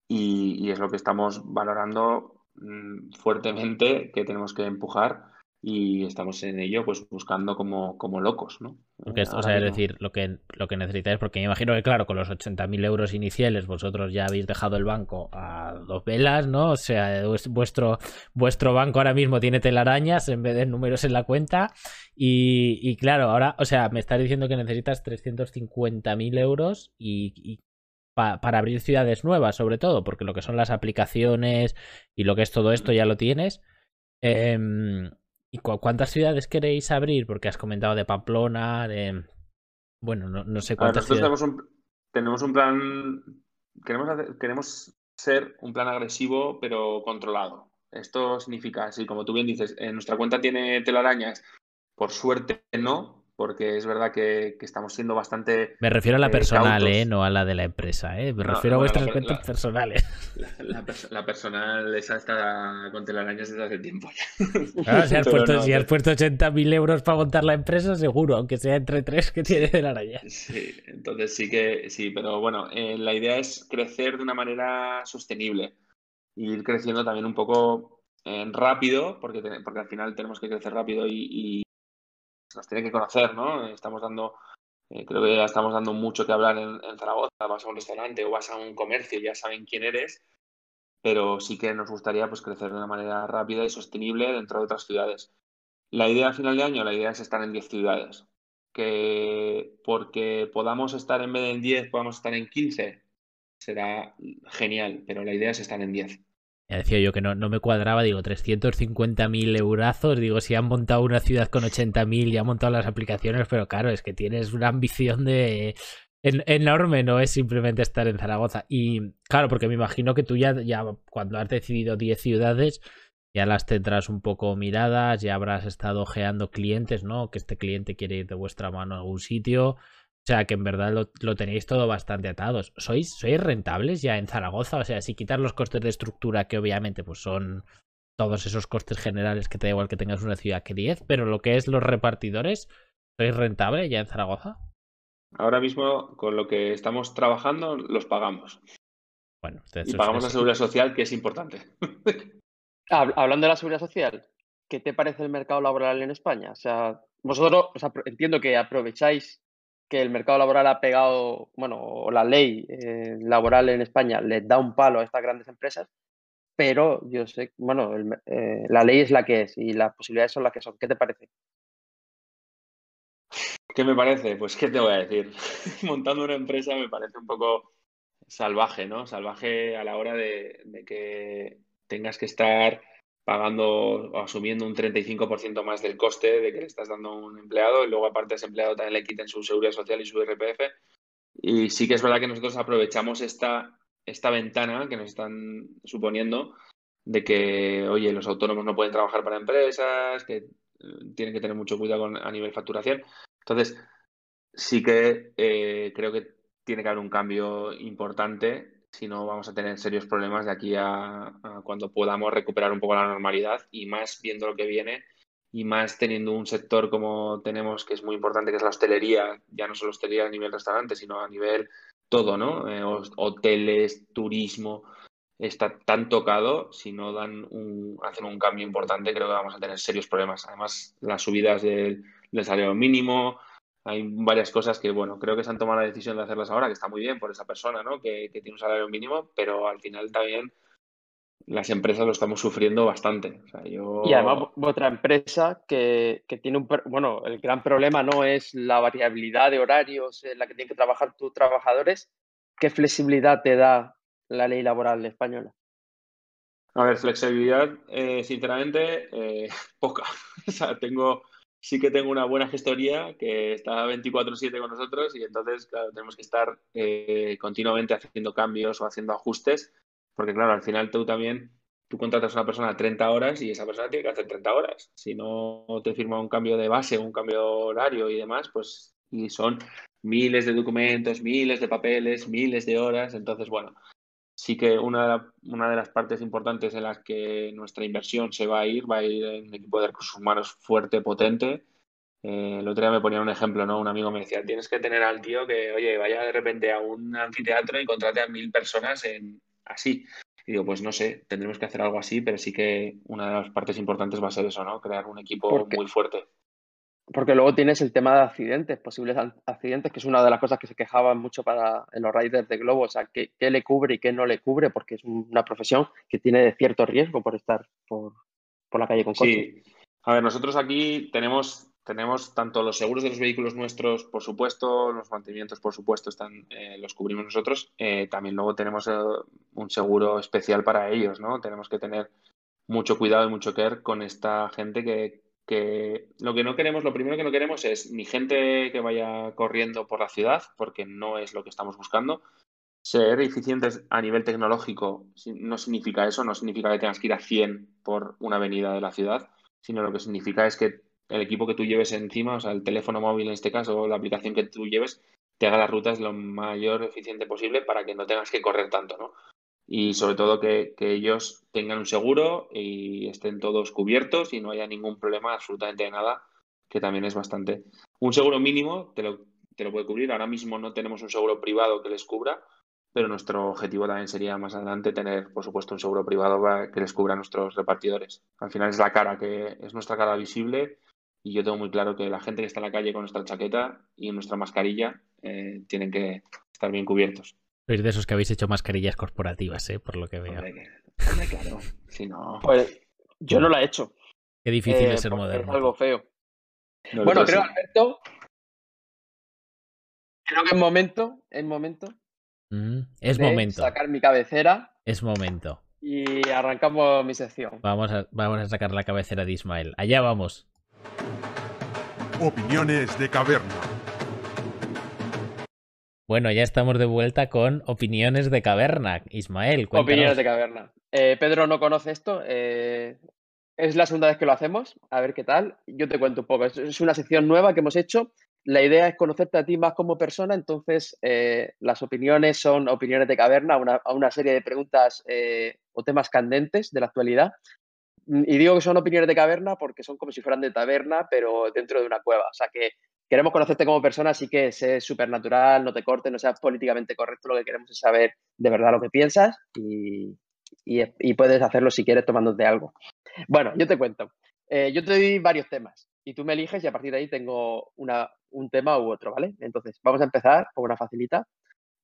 Speaker 4: y, y es lo que estamos valorando mmm, fuertemente que tenemos que empujar y estamos en ello pues buscando como, como locos, ¿no?
Speaker 2: Porque esto, o sea, es decir, lo que, lo que necesitáis, porque me imagino que claro, con los 80.000 euros iniciales vosotros ya habéis dejado el banco a dos velas, ¿no? O sea, vuestro, vuestro banco ahora mismo tiene telarañas en vez de números en la cuenta y, y claro, ahora, o sea, me estás diciendo que necesitas 350.000 euros y, y para abrir ciudades nuevas, sobre todo, porque lo que son las aplicaciones y lo que es todo esto ya lo tienes Em, ¿Y cuántas ciudades queréis abrir? Porque has comentado de Pamplona, de... Bueno, no, sé cuántas
Speaker 4: ciudades. Tenemos un, tenemos un plan... Queremos, queremos ser un plan agresivo, pero controlado. Esto significa, así como tú bien dices, en nuestra cuenta tiene telarañas, por suerte no, porque es verdad que, estamos siendo bastante.
Speaker 2: Me refiero a la eh, personal, eh, no a la de la empresa. Eh. Me refiero a vuestras cuentas personales.
Speaker 4: La, personal, esa está con telarañas desde hace tiempo
Speaker 2: ya. si, has puesto, si has puesto 80.000 euros para montar la empresa, seguro, aunque sea entre tres que tiene telarañas.
Speaker 4: Sí, entonces sí que sí, pero bueno, eh, la idea es crecer de una manera sostenible. Ir creciendo también un poco rápido, porque, porque al final tenemos que crecer rápido y nos tienen que conocer, ¿no? Estamos dando, eh, creo que ya estamos dando mucho que hablar en, Zaragoza, vas a un restaurante o vas a un comercio, ya saben quién eres, pero sí que nos gustaría pues crecer de una manera rápida y sostenible dentro de otras ciudades. La idea a final de año, la idea es estar en 10 ciudades. Que porque podamos estar en vez de en 10, podamos estar en 15, será genial, pero la idea es estar en 10.
Speaker 2: Ya decía yo que no, no me cuadraba, digo, 350.000 eurazos, digo, si han montado una ciudad con 80.000 y han montado las aplicaciones, pero claro, es que tienes una ambición de enorme, no es simplemente estar en Zaragoza. Y claro, porque me imagino que tú ya, ya cuando has decidido 10 ciudades, ya las tendrás un poco miradas, ya habrás estado ojeando clientes, ¿no? Que este cliente quiere ir de vuestra mano a algún sitio. O sea, que en verdad lo, tenéis todo bastante atados. ¿Sois, ¿Sois rentables ya en Zaragoza? O sea, si quitar los costes de estructura, que obviamente pues son todos esos costes generales que te da igual que tengas una ciudad que 10, pero lo que es los repartidores, ¿sois rentable ya en Zaragoza?
Speaker 4: Ahora mismo, con lo que estamos trabajando, los pagamos.
Speaker 2: Bueno,
Speaker 4: y pagamos la seguridad social, que es importante.
Speaker 3: Hablando de la seguridad social, ¿qué te parece el mercado laboral en España? O sea, vosotros entiendo que aprovecháis que el mercado laboral ha pegado, bueno, la ley eh, laboral en España les da un palo a estas grandes empresas, pero yo sé, bueno, eh, la ley es la que es y las posibilidades son las que son. ¿Qué te parece?
Speaker 4: ¿Qué me parece? Pues, ¿qué te voy a decir? Montando una empresa me parece un poco salvaje, ¿no? Salvaje a la hora de que tengas que estar pagando o asumiendo un 35% más del coste de que le estás dando a un empleado y luego aparte ese empleado también le quiten su seguridad social y su RPF. Y sí que es verdad que nosotros aprovechamos esta, esta ventana que nos están suponiendo de que, oye, los autónomos no pueden trabajar para empresas, que eh, tienen que tener mucho cuidado con, a nivel facturación. Entonces, sí que eh, creo que tiene que haber un cambio importante si no vamos a tener serios problemas de aquí a, cuando podamos recuperar un poco la normalidad y más viendo lo que viene y más teniendo un sector como tenemos que es muy importante, que es la hostelería, ya no solo hostelería a nivel restaurante, sino a nivel todo, ¿no? Eh, hoteles, turismo, está tan tocado, si no dan un, hacen un cambio importante, creo que vamos a tener serios problemas. Además, las subidas del, del salario mínimo, hay varias cosas que, bueno, creo que se han tomado la decisión de hacerlas ahora, que está muy bien por esa persona, ¿no? Que, tiene un salario mínimo, pero al final también las empresas lo estamos sufriendo bastante.
Speaker 3: Y además, otra empresa que, tiene un. Bueno, el gran problema no es la variabilidad de horarios en la que tienen que trabajar tus trabajadores. ¿Qué flexibilidad te da la ley laboral española?
Speaker 4: A ver, flexibilidad, eh, sinceramente, eh, poca. o sea, tengo sí que tengo una buena gestoría que está 24/7 con nosotros y entonces, claro, tenemos que estar eh, continuamente haciendo cambios o haciendo ajustes, porque claro, al final tú también, tú contratas a una persona 30 horas y esa persona tiene que hacer 30 horas. Si no te firma un cambio de base, un cambio horario y demás, pues y son miles de documentos, miles de papeles, miles de horas, entonces, bueno, sí que una, una de las partes importantes en las que nuestra inversión se va a ir, va a ir en un equipo de recursos humanos fuerte, potente. Eh, el otro día me ponía un ejemplo, ¿no? Un amigo me decía, tienes que tener al tío que, oye, vaya de repente a un anfiteatro y contrate a mil personas en así. Y digo, pues no sé, tendremos que hacer algo así, pero sí que una de las partes importantes va a ser eso, ¿no? Crear un equipo muy fuerte.
Speaker 3: Porque luego tienes el tema de accidentes, posibles accidentes, que es una de las cosas que se quejaban mucho para en los riders de globo, o sea, qué, le cubre y qué no le cubre, porque es una profesión que tiene cierto riesgo por estar por, la calle con coches.
Speaker 4: Sí, a ver, nosotros aquí tenemos, tenemos tanto los seguros de los vehículos nuestros, por supuesto, los mantenimientos, por supuesto, están, eh, los cubrimos nosotros. Eh, también luego tenemos eh, un seguro especial para ellos, ¿no? Tenemos que tener mucho cuidado y mucho care con esta gente que, que lo que no queremos, lo primero que no queremos es ni gente que vaya corriendo por la ciudad, porque no es lo que estamos buscando. Ser eficientes a nivel tecnológico no significa eso, no significa que tengas que ir a 100 por una avenida de la ciudad, sino lo que significa es que el equipo que tú lleves encima, o sea, el teléfono móvil en este caso, o la aplicación que tú lleves, te haga las rutas lo mayor eficiente posible para que no tengas que correr tanto, ¿no? Y sobre todo que, ellos tengan un seguro y estén todos cubiertos y no haya ningún problema absolutamente de nada, que también es bastante. Un seguro mínimo te lo, te lo puede cubrir. Ahora mismo no tenemos un seguro privado que les cubra, pero nuestro objetivo también sería más adelante tener, por supuesto, un seguro privado que les cubra a nuestros repartidores. Al final es la cara que es nuestra cara visible y yo tengo muy claro que la gente que está en la calle con nuestra chaqueta y nuestra mascarilla eh, tienen que estar bien cubiertos.
Speaker 2: Sois de esos que habéis hecho mascarillas corporativas, ¿eh? por lo que veo.
Speaker 4: claro. Si no...
Speaker 3: Pues yo no la he hecho.
Speaker 2: Qué difícil es ser moderno.
Speaker 3: Es algo feo. bueno, creo, Alberto, creo que es momento, es momento.
Speaker 2: Mm, es momento.
Speaker 3: Sacar mi cabecera.
Speaker 2: Es momento.
Speaker 3: Y arrancamos mi sección.
Speaker 2: Vamos a, vamos a sacar la cabecera de Ismael. Allá vamos.
Speaker 5: Opiniones de caverna.
Speaker 2: Bueno, ya estamos de vuelta con opiniones de caverna. Ismael, cuéntanos.
Speaker 3: Opiniones de caverna. Eh, Pedro no conoce esto. Eh, es la segunda vez que lo hacemos. A ver qué tal. Yo te cuento un poco. Es una sección nueva que hemos hecho. La idea es conocerte a ti más como persona. Entonces, eh, las opiniones son opiniones de caverna a una, serie de preguntas o temas candentes de la actualidad. Y digo que son opiniones de caverna porque son como si fueran de taberna, pero dentro de una cueva. O sea que queremos conocerte como persona, así que sé súper natural, no te cortes, no seas políticamente correcto. Lo que queremos es saber de verdad lo que piensas y, puedes hacerlo si quieres tomándote algo. Bueno, yo te cuento. Eh, yo te doy varios temas y tú me eliges y a partir de ahí tengo una, un tema u otro, ¿vale? Entonces, vamos a empezar con una facilita.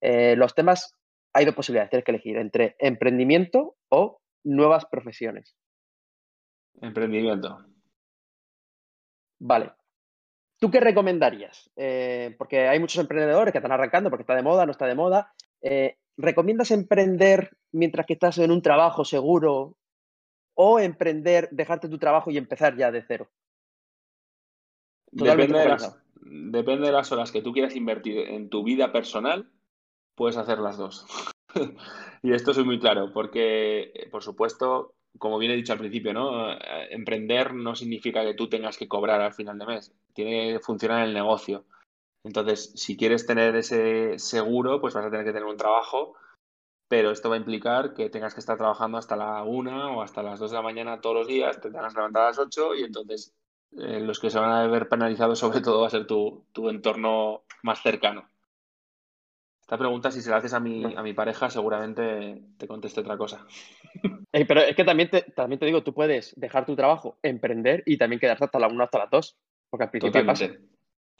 Speaker 3: Eh, los temas, hay dos posibilidades, tienes que elegir entre emprendimiento o nuevas profesiones.
Speaker 4: Emprendimiento.
Speaker 3: Vale. ¿Tú qué recomendarías? Eh, porque hay muchos emprendedores que están arrancando porque está de moda, no está de moda. Eh, ¿Recomiendas emprender mientras que estás en un trabajo seguro o emprender, dejarte tu trabajo y empezar ya de cero?
Speaker 4: Depende de, las, depende de las horas que tú quieras invertir en tu vida personal, puedes hacer las dos. y esto soy muy claro, porque, por supuesto, como bien he dicho al principio, ¿no? Eh, emprender no significa que tú tengas que cobrar al final de mes. Tiene que funcionar el negocio. Entonces, si quieres tener ese seguro, pues vas a tener que tener un trabajo, pero esto va a implicar que tengas que estar trabajando hasta la una o hasta las dos de la mañana todos los días, te tengas que levantar a las ocho y entonces eh, los que se van a ver penalizados sobre todo va a ser tu entorno más cercano. Esta pregunta, si se la haces a mi, a mi pareja, seguramente te conteste otra cosa.
Speaker 3: Pero es que también te, también te digo, tú puedes dejar tu trabajo, emprender y también quedarte hasta la 1 hasta las 2. Porque al principio
Speaker 4: Totalmente.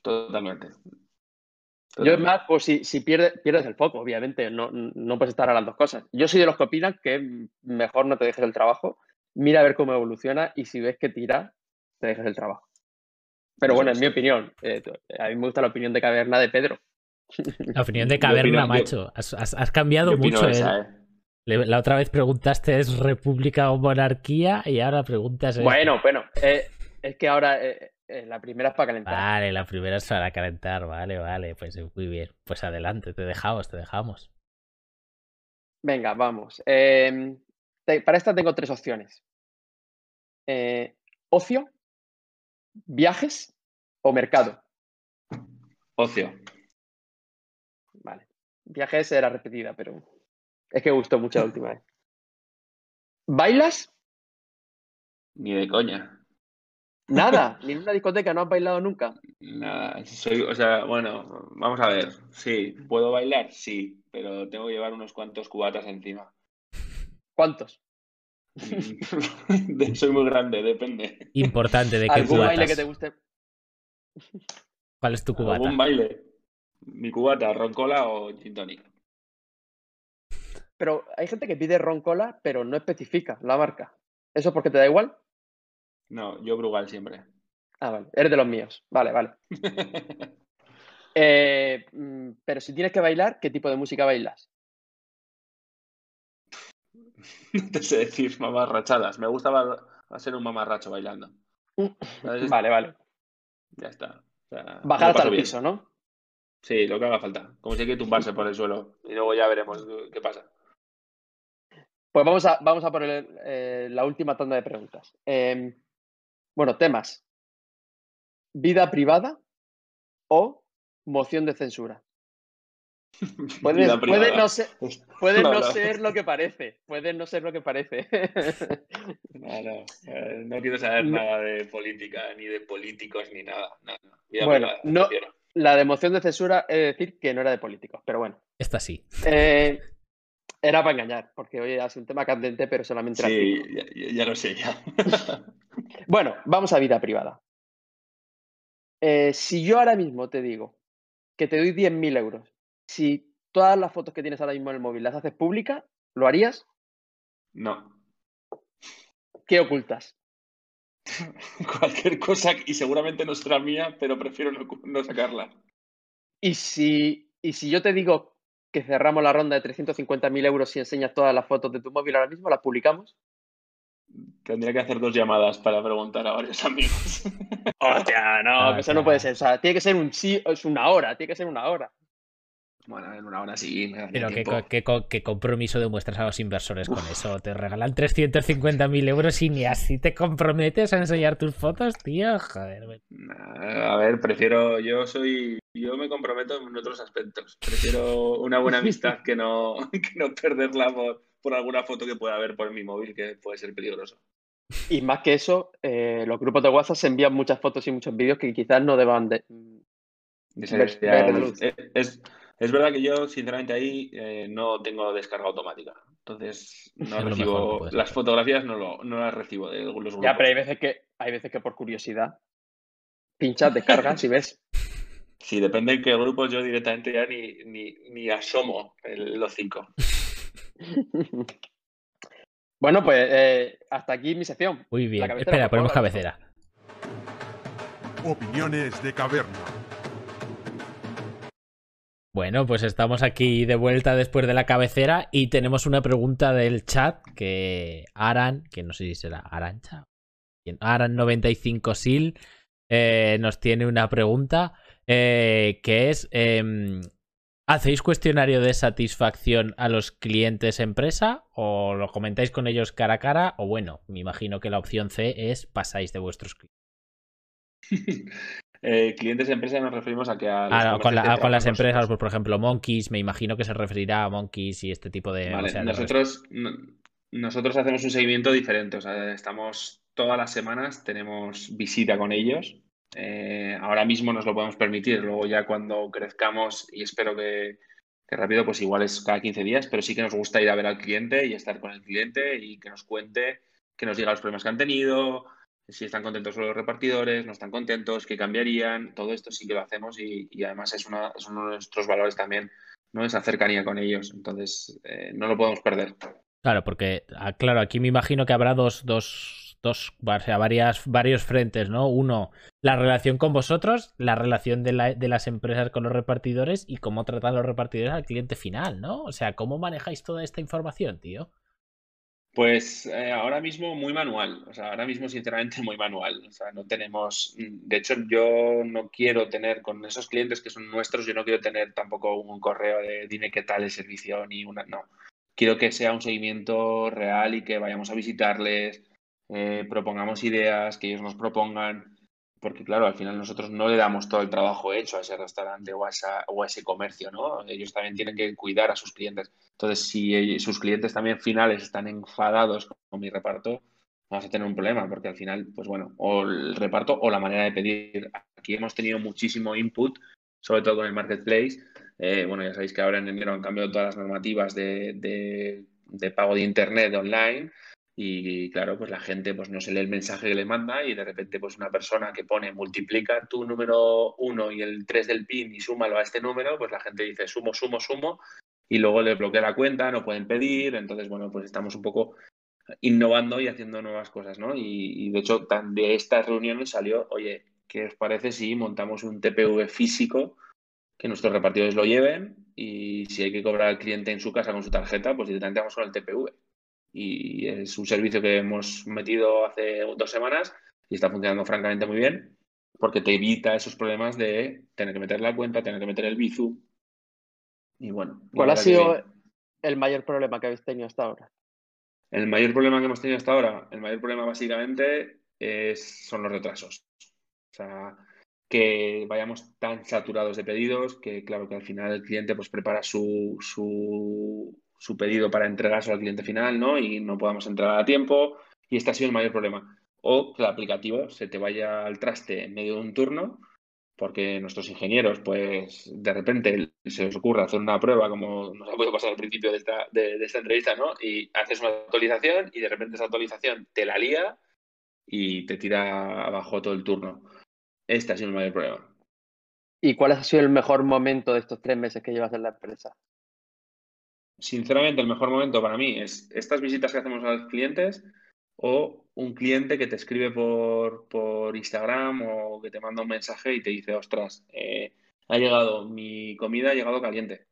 Speaker 4: Totalmente.
Speaker 3: Yo es más, pues si, si pierdes, pierdes el foco, obviamente, no, no puedes estar a las dos cosas. Yo soy de los que opinan que mejor no te dejes el trabajo, mira a ver cómo evoluciona y si ves que tira, te dejes el trabajo. Pero bueno, en mi opinión, eh, a mí me gusta la opinión de caverna de Pedro.
Speaker 2: La opinión de caverna, macho. has, cambiado mucho. ¿eh? ¿eh? La otra vez preguntaste es república o monarquía y ahora preguntas...
Speaker 3: Bueno, bueno. Eh, es que ahora la primera es para calentar.
Speaker 2: Vale, la primera es para calentar. Vale, vale. Pues muy bien. Pues adelante, te dejamos, te dejamos.
Speaker 3: Venga, vamos. Em, para esta tengo tres opciones. ocio, viajes o mercado.
Speaker 4: Ocio.
Speaker 3: Viajes era repetida, pero es que gustó mucho la última vez. ¿Bailas?
Speaker 4: Ni de coña.
Speaker 3: Nada, ni en una discoteca no has bailado nunca.
Speaker 4: Nada, soy, o sea, bueno, vamos a ver. Sí, ¿puedo bailar? Sí, pero tengo que llevar unos cuantos cubatas encima.
Speaker 3: ¿Cuántos?
Speaker 4: soy muy grande, depende.
Speaker 2: Importante de qué
Speaker 3: ¿Algún baile que te guste?
Speaker 2: ¿Cuál es tu cubata?
Speaker 4: ¿Algún baile? Mi cubata, roncola o gin tonic.
Speaker 3: Pero hay gente que pide roncola, pero no especifica la marca. ¿Eso porque te da igual?
Speaker 4: No, yo Brugal siempre.
Speaker 3: Ah, vale. Eres de los míos. Vale, vale. Eh, mm, pero si tienes que bailar, ¿qué tipo de música bailas?
Speaker 4: no te sé decir mamarrachadas. Me gusta ser un mamarracho bailando.
Speaker 3: Vale, vale.
Speaker 4: Ya está.
Speaker 3: Bajar hasta el piso, ¿no?
Speaker 4: Sí, lo que haga falta. Como si hay que tumbarse por el suelo. Y luego ya veremos qué pasa.
Speaker 3: Pues vamos a, vamos a poner eh, la última tanda de preguntas. Em, bueno, temas. ¿Vida privada o moción de censura? Puede, no, ser, puede no, ser, lo que parece. Puede no ser lo que parece.
Speaker 4: Eh, no, quiero saber nada de política, ni de políticos, ni nada.
Speaker 3: bueno, no, la de moción de censura es decir que no era de políticos, pero bueno.
Speaker 2: Esta sí.
Speaker 3: Eh, era para engañar, porque hoy es un tema candente, pero solamente era
Speaker 4: Sí, ya, lo sé, ya.
Speaker 3: bueno, vamos a vida privada. Eh, si yo ahora mismo te digo que te doy 10.000 euros, si todas las fotos que tienes ahora mismo en el móvil las haces públicas, ¿lo harías?
Speaker 4: No.
Speaker 3: ¿Qué ocultas?
Speaker 4: Cualquier cosa y seguramente no será mía, pero prefiero no, sacarla.
Speaker 3: ¿Y si, y si yo te digo que cerramos la ronda de 350.000 euros si enseñas todas las fotos de tu móvil ahora mismo, las publicamos?
Speaker 4: Tendría que hacer dos llamadas para preguntar a varios amigos.
Speaker 3: Hostia, no, eso no puede ser. O sea, tiene que ser un sí, es una hora, tiene que ser una hora.
Speaker 4: Bueno, en una hora sí.
Speaker 2: Pero qué, compromiso demuestras a los inversores con eso. Te regalan 350.000 euros y ni así te comprometes a enseñar tus fotos, tío. Joder.
Speaker 4: A ver, prefiero. Yo soy. Yo me comprometo en otros aspectos. Prefiero una buena amistad que no, no perderla por, alguna foto que pueda haber por mi móvil que puede ser peligroso.
Speaker 3: Y más que eso, eh, los grupos de WhatsApp se envían muchas fotos y muchos vídeos que quizás no deban de.
Speaker 4: es, es verdad que yo, sinceramente, ahí eh, no tengo descarga automática. Entonces, no recibo las fotografías, no, lo, no, las recibo de los grupos.
Speaker 3: Ya, pero hay veces que, hay veces que por curiosidad pinchas, descargas y ves.
Speaker 4: Sí, depende de qué grupos, yo directamente ya ni, ni, asomo los cinco.
Speaker 3: bueno, pues eh, hasta aquí mi sección.
Speaker 2: Muy bien. Espera, ponemos cabecera.
Speaker 5: Opiniones de caverna.
Speaker 2: Bueno, pues estamos aquí de vuelta después de la cabecera y tenemos una pregunta del chat que Aran, que no sé si será Arancha, Aran95sil, eh, nos tiene una pregunta eh, que es, em, ¿hacéis cuestionario de satisfacción a los clientes empresa o lo comentáis con ellos cara a cara? O bueno, me imagino que la opción C es pasáis de vuestros clientes.
Speaker 4: Eh, clientes de empresa nos referimos a que a
Speaker 2: ah, con, las empresas, pues, por ejemplo, Monkeys, me imagino que se referirá a Monkeys y este tipo de.
Speaker 4: nosotros, nosotros hacemos un seguimiento diferente. O sea, estamos todas las semanas, tenemos visita con ellos. Eh, ahora mismo nos lo podemos permitir. Luego, ya cuando crezcamos, y espero que, que rápido, pues igual es cada 15 días, pero sí que nos gusta ir a ver al cliente y estar con el cliente y que nos cuente, que nos diga los problemas que han tenido, si están contentos los repartidores, no están contentos, qué cambiarían, todo esto sí que lo hacemos y, además es, una, uno de nuestros valores también, ¿no? Esa cercanía con ellos, entonces eh, no lo podemos perder.
Speaker 2: Claro, porque, ah, claro, aquí me imagino que habrá dos, dos, dos, varias, varios frentes, ¿no? Uno, la relación con vosotros, la relación de, la, de las empresas con los repartidores y cómo tratan los repartidores al cliente final, ¿no? O sea, ¿cómo manejáis toda esta información, tío?
Speaker 4: Pues eh, ahora mismo muy manual, o sea, ahora mismo sinceramente muy manual, o sea, no tenemos, mm, de hecho yo no quiero tener con esos clientes que son nuestros, yo no quiero tener tampoco un correo de dime qué tal el servicio ni una, no, quiero que sea un seguimiento real y que vayamos a visitarles, eh, propongamos ideas, que ellos nos propongan, porque claro, al final nosotros no le damos todo el trabajo hecho a ese restaurante o a, o a ese comercio, ¿no? Ellos también tienen que cuidar a sus clientes. Entonces, si sus clientes también finales están enfadados con mi reparto, vamos a tener un problema, porque al final, pues bueno, o el reparto o la manera de pedir. Aquí hemos tenido muchísimo input, sobre todo con el marketplace. Eh, bueno, ya sabéis que ahora en enero han cambiado todas las normativas de, de pago de Internet online y claro, pues la gente pues no se lee el mensaje que le manda y de repente pues una persona que pone multiplica tu número 1 y el 3 del PIN y súmalo a este número, pues la gente dice sumo, sumo, sumo y luego le bloquea la cuenta, no pueden pedir, entonces bueno, pues estamos un poco innovando y haciendo nuevas cosas, ¿no? Y, de hecho de estas reuniones salió, oye, ¿qué os parece si montamos un TPV físico que nuestros repartidores lo lleven y si hay que cobrar al cliente en su casa con su tarjeta, pues directamente vamos con el TPV y es un servicio que hemos metido hace dos semanas y está funcionando francamente muy bien porque te evita esos problemas de tener que meter la cuenta, tener que meter el Bizu. Y bueno.
Speaker 3: ¿Cuál ha sido el mayor problema que habéis tenido hasta ahora?
Speaker 4: El mayor problema que hemos tenido hasta ahora, el mayor problema básicamente es, son los retrasos. O sea, que vayamos tan saturados de pedidos que, claro, que al final el cliente pues prepara su, su, su pedido para entregarse al cliente final, ¿no? Y no podamos entregar a tiempo. Y este ha sido el mayor problema o que el aplicativo se te vaya al traste en medio de un turno porque nuestros ingenieros, pues de repente se les ocurre hacer una prueba, como nos ha podido pasar al principio de esta, de, esta entrevista, ¿no? Y haces una actualización y de repente esa actualización te la lía y te tira abajo todo el turno. Este ha sido el mayor problema.
Speaker 3: ¿Y cuál ha sido el mejor momento de estos tres meses que llevas en la empresa?
Speaker 4: Sinceramente, el mejor momento para mí es estas visitas que hacemos a los clientes o un cliente que te escribe por, por Instagram o que te manda un mensaje y te dice, ostras, eh, ha llegado, mi comida ha llegado caliente.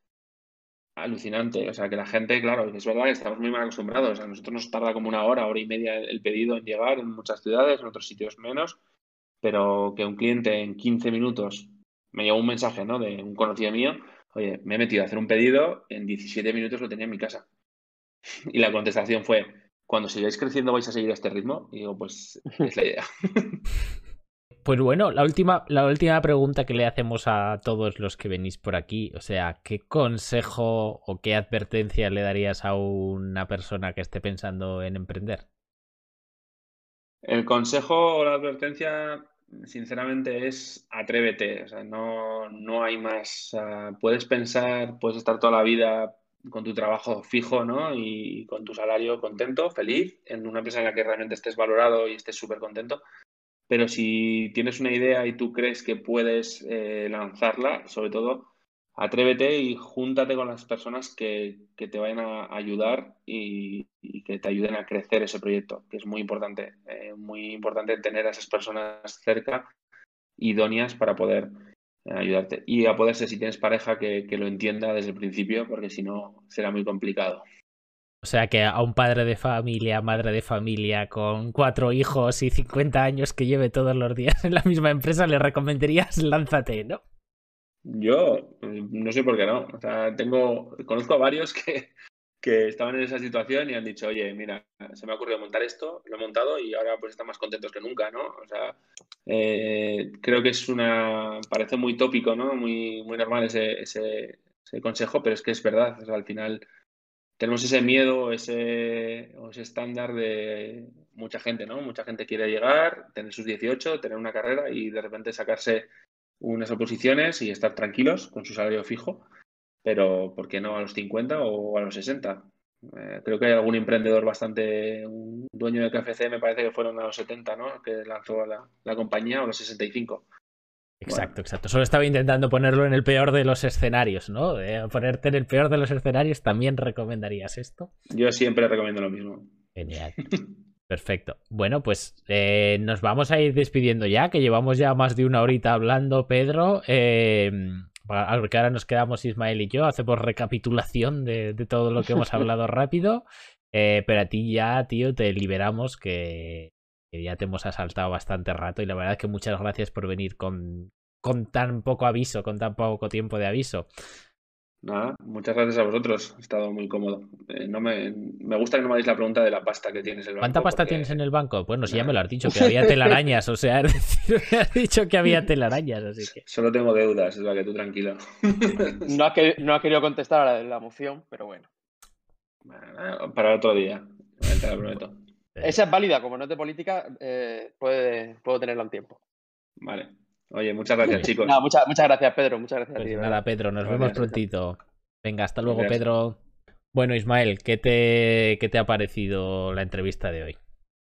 Speaker 4: Alucinante. O sea, que la gente, claro, es verdad que estamos muy mal acostumbrados. A nosotros nos tarda como una hora, hora y media el pedido en llegar en muchas ciudades, en otros sitios menos, pero que un cliente en 15 minutos me llegó un mensaje, ¿no? De un conocido mío, oye, me he metido a hacer un pedido, en 17 minutos lo tenía en mi casa. Y la contestación fue, cuando sigáis creciendo vais a seguir a este ritmo. Y digo, pues es la idea.
Speaker 2: Pues bueno, la última, la última pregunta que le hacemos a todos los que venís por aquí, o sea, ¿qué consejo o qué advertencia le darías a una persona que esté pensando en emprender?
Speaker 4: El consejo o la advertencia, sinceramente, es atrévete. O sea, no, no hay más. puedes pensar, puedes estar toda la vida con tu trabajo fijo, ¿no? Y con tu salario contento, feliz, en una empresa en la que realmente estés valorado y estés súper contento. Pero si tienes una idea y tú crees que puedes eh, lanzarla, sobre todo, atrévete y júntate con las personas que, te vayan a ayudar y, que te ayuden a crecer ese proyecto, que es muy importante. Eh, muy importante tener a esas personas cerca, idóneas para poder ayudarte. Y a poder ser, si tienes pareja, que, lo entienda desde el principio, porque si no, será muy complicado.
Speaker 2: O sea que a un padre de familia, madre de familia, con cuatro hijos y 50 años que lleve todos los días en la misma empresa, le recomendarías lánzate, ¿no?
Speaker 4: Yo no sé por qué no. O sea, tengo, conozco a varios que, que estaban en esa situación y han dicho, oye, mira, se me ha ocurrido montar esto, lo he montado y ahora pues están más contentos que nunca, ¿no? O sea, eh, creo que es una, parece muy tópico, ¿no? Muy, muy normal ese, ese, consejo, pero es que es verdad, al final tenemos ese miedo, ese, ese estándar de mucha gente, ¿no? Mucha gente quiere llegar, tener sus 18, tener una carrera y de repente sacarse unas oposiciones y estar tranquilos con su salario fijo pero ¿por qué no a los 50 o a los 60? Eh, creo que hay algún emprendedor bastante, un dueño de KFC me parece que fueron a los 70, ¿no? Que lanzó la, la compañía o a los 65.
Speaker 2: Exacto, exacto. Solo estaba intentando ponerlo en el peor de los escenarios, ¿no? ponerte en el peor de los escenarios, ¿también recomendarías esto?
Speaker 4: Yo siempre recomiendo lo mismo.
Speaker 2: Genial. Perfecto. Bueno, pues eh, nos vamos a ir despidiendo ya, que llevamos ya más de una horita hablando, Pedro. Eh, porque ahora nos quedamos Ismael y yo, hacemos recapitulación de, todo lo que hemos hablado rápido. Eh, pero a ti ya, tío, te liberamos que, ya te hemos asaltado bastante rato y la verdad es que muchas gracias por venir con, con tan poco aviso, con tan poco tiempo de aviso.
Speaker 4: Nada, muchas gracias a vosotros. He estado muy cómodo. Eh, no me, me, gusta que no me hagáis la pregunta de la pasta que tienes en el
Speaker 2: banco. ¿Cuánta pasta tienes en el banco? Bueno, si ya me lo has dicho, que había telarañas. O sea, me has dicho que había telarañas. Así que...
Speaker 4: Solo tengo deudas, es la que tú tranquilo.
Speaker 3: No ha, no ha querido contestar a la, moción, pero bueno.
Speaker 4: Para otro día, te lo prometo.
Speaker 3: Esa es válida, como no es de política, eh, puede, puedo tenerla en tiempo.
Speaker 4: Vale. Oye, muchas gracias, chicos.
Speaker 3: muchas, muchas gracias, Pedro. Muchas gracias a
Speaker 2: pues Nada, Pedro, nos vemos prontito. Venga, hasta luego, Pedro. Bueno, Ismael, ¿qué te, ¿qué te ha parecido la entrevista de hoy?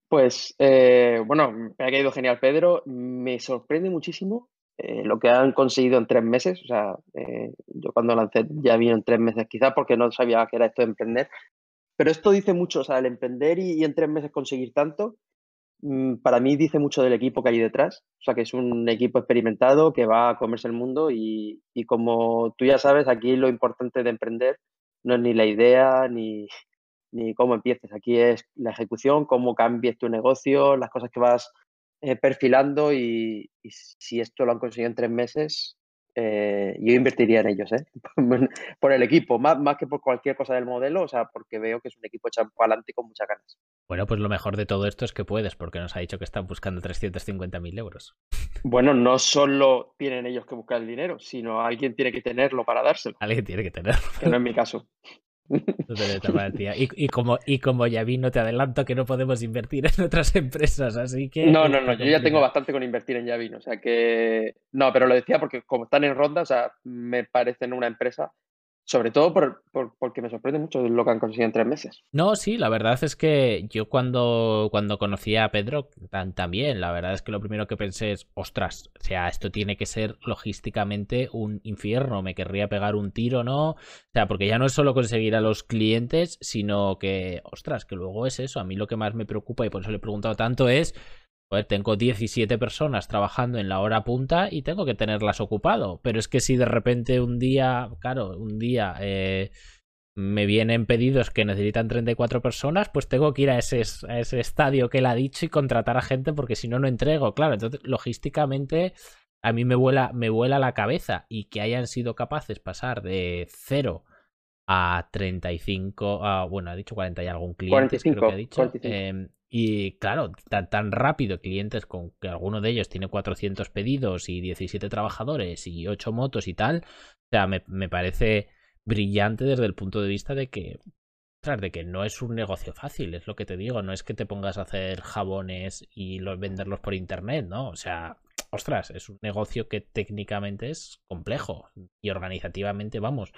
Speaker 3: Pues, eh, bueno, me ha caído genial, Pedro. Me sorprende muchísimo eh, lo que han conseguido en tres meses. O sea, eh, yo cuando lancé ya vino en tres meses, quizás porque no sabía que era esto de emprender. Pero esto dice mucho, o sea, el emprender y en tres meses conseguir tanto, para mí dice mucho del equipo que hay detrás. O sea, que es un equipo experimentado que va a comerse el mundo y, como tú ya sabes, aquí lo importante de emprender no es ni la idea, ni, ni cómo empieces. Aquí es la ejecución, cómo cambies tu negocio, las cosas que vas eh, perfilando y, si esto lo han conseguido en tres meses, eh, yo invertiría en ellos, ¿eh? por el equipo, más, más que por cualquier cosa del modelo, o sea, porque veo que es un equipo echado para adelante con muchas ganas.
Speaker 2: Bueno, pues lo mejor de todo esto es que puedes, porque nos ha dicho que están buscando 350.000 euros.
Speaker 3: Bueno, no solo tienen ellos que buscar el dinero, sino alguien tiene que tenerlo para dárselo.
Speaker 2: Alguien tiene que tenerlo.
Speaker 3: Que no es mi caso.
Speaker 2: Y, y, como, y como ya vi, no te adelanto que no podemos invertir en otras empresas, así que...
Speaker 3: No, no, no, yo ya tengo bastante con invertir en Yavin, o sea que... No, pero lo decía porque como están en ronda, o sea, me parecen una empresa sobre todo por, porque me sorprende mucho lo que han conseguido en tres meses.
Speaker 2: No, sí, la verdad es que yo cuando, cuando conocí a Pedro también, la verdad es que lo primero que pensé es, ostras, o sea, esto tiene que ser logísticamente un infierno, me querría pegar un tiro, ¿no? O sea, porque ya no es solo conseguir a los clientes, sino que, ostras, que luego es eso, a mí lo que más me preocupa y por eso le he preguntado tanto es tengo 17 personas trabajando en la hora punta y tengo que tenerlas ocupado. Pero es que si de repente un día, claro, un día eh, me vienen pedidos que necesitan 34 personas, pues tengo que ir a ese, a ese estadio que él ha dicho y contratar a gente porque si no, no entrego. Claro, entonces logísticamente a mí me vuela, me vuela la cabeza y que hayan sido capaces pasar de 0 a 35, a, bueno, ha dicho 40 y algún cliente, creo que ha dicho. Y claro, tan, rápido, clientes con que alguno de ellos tiene 400 pedidos y 17 trabajadores y 8 motos y tal, o sea, me, me parece brillante desde el punto de vista de que, de que no es un negocio fácil, es lo que te digo, no es que te pongas a hacer jabones y los, venderlos por internet, ¿no? O sea, ostras, es un negocio que técnicamente es complejo y organizativamente, vamos,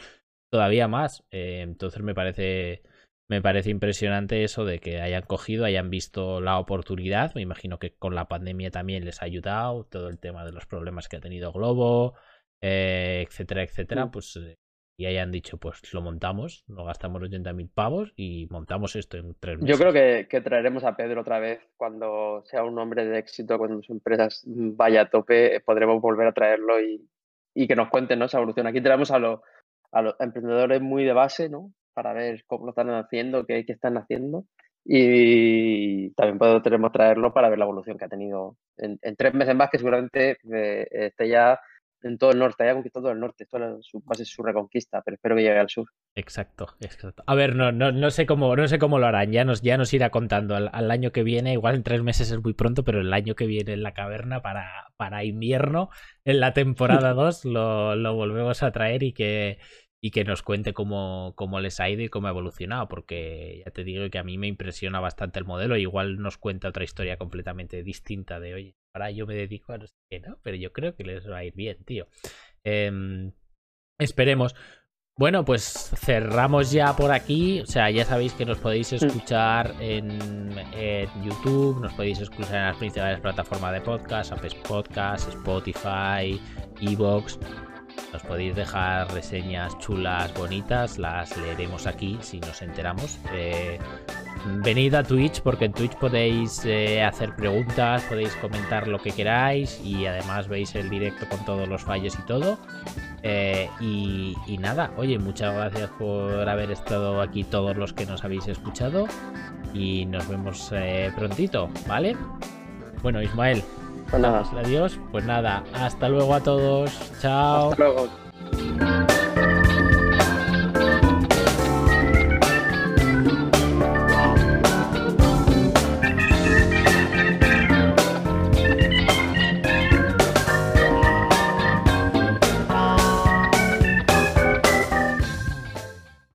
Speaker 2: todavía más. Eh, entonces me parece, me parece impresionante eso de que hayan cogido, hayan visto la oportunidad. Me imagino que con la pandemia también les ha ayudado todo el tema de los problemas que ha tenido Globo, eh, etcétera, etcétera. Pues eh, y hayan dicho, pues lo montamos, nos gastamos 80.000 pavos y montamos esto en tres meses.
Speaker 3: Yo creo que, que, traeremos a Pedro otra vez cuando sea un hombre de éxito, cuando su empresa vaya a tope, podremos volver a traerlo y, y que nos cuenten ¿no? esa evolución. Aquí traemos a, lo, a los emprendedores muy de base, ¿no? Para ver cómo lo están haciendo, qué, qué están haciendo. Y también podemos traerlo para ver la evolución que ha tenido en, tres meses más, que seguramente eh, esté ya en todo el norte, haya conquistado todo el norte, esto es su, base su reconquista, pero espero que llegue al sur.
Speaker 2: Exacto, exacto. A ver, no, no, no sé cómo, no sé cómo lo harán, ya nos, ya nos irá contando al, año que viene, igual en tres meses es muy pronto, pero el año que viene en la caverna para, para invierno, en la temporada 2, lo, lo volvemos a traer y que y que nos cuente cómo, cómo, les ha ido y cómo ha evolucionado, porque ya te digo que a mí me impresiona bastante el modelo, igual nos cuenta otra historia completamente distinta de, oye, ahora yo me dedico a no sé qué, ¿no? Pero yo creo que les va a ir bien, tío. Em, esperemos. Bueno, pues cerramos ya por aquí. O sea, ya sabéis que nos podéis escuchar en, YouTube, nos podéis escuchar en las principales plataformas de podcast, Apple Podcast, Spotify, Evox. Nos podéis dejar reseñas chulas, bonitas, las leeremos aquí si nos enteramos. Eh, venid a Twitch porque en Twitch podéis eh, hacer preguntas, podéis comentar lo que queráis y además veis el directo con todos los fallos y todo. Eh, y, y, nada, oye, muchas gracias por haber estado aquí todos los que nos habéis escuchado y nos vemos prontito, ¿vale? Bueno, Ismael,
Speaker 3: pues nada.
Speaker 2: Adiós. Pues nada, hasta luego a todos. Chao.
Speaker 3: Hasta luego.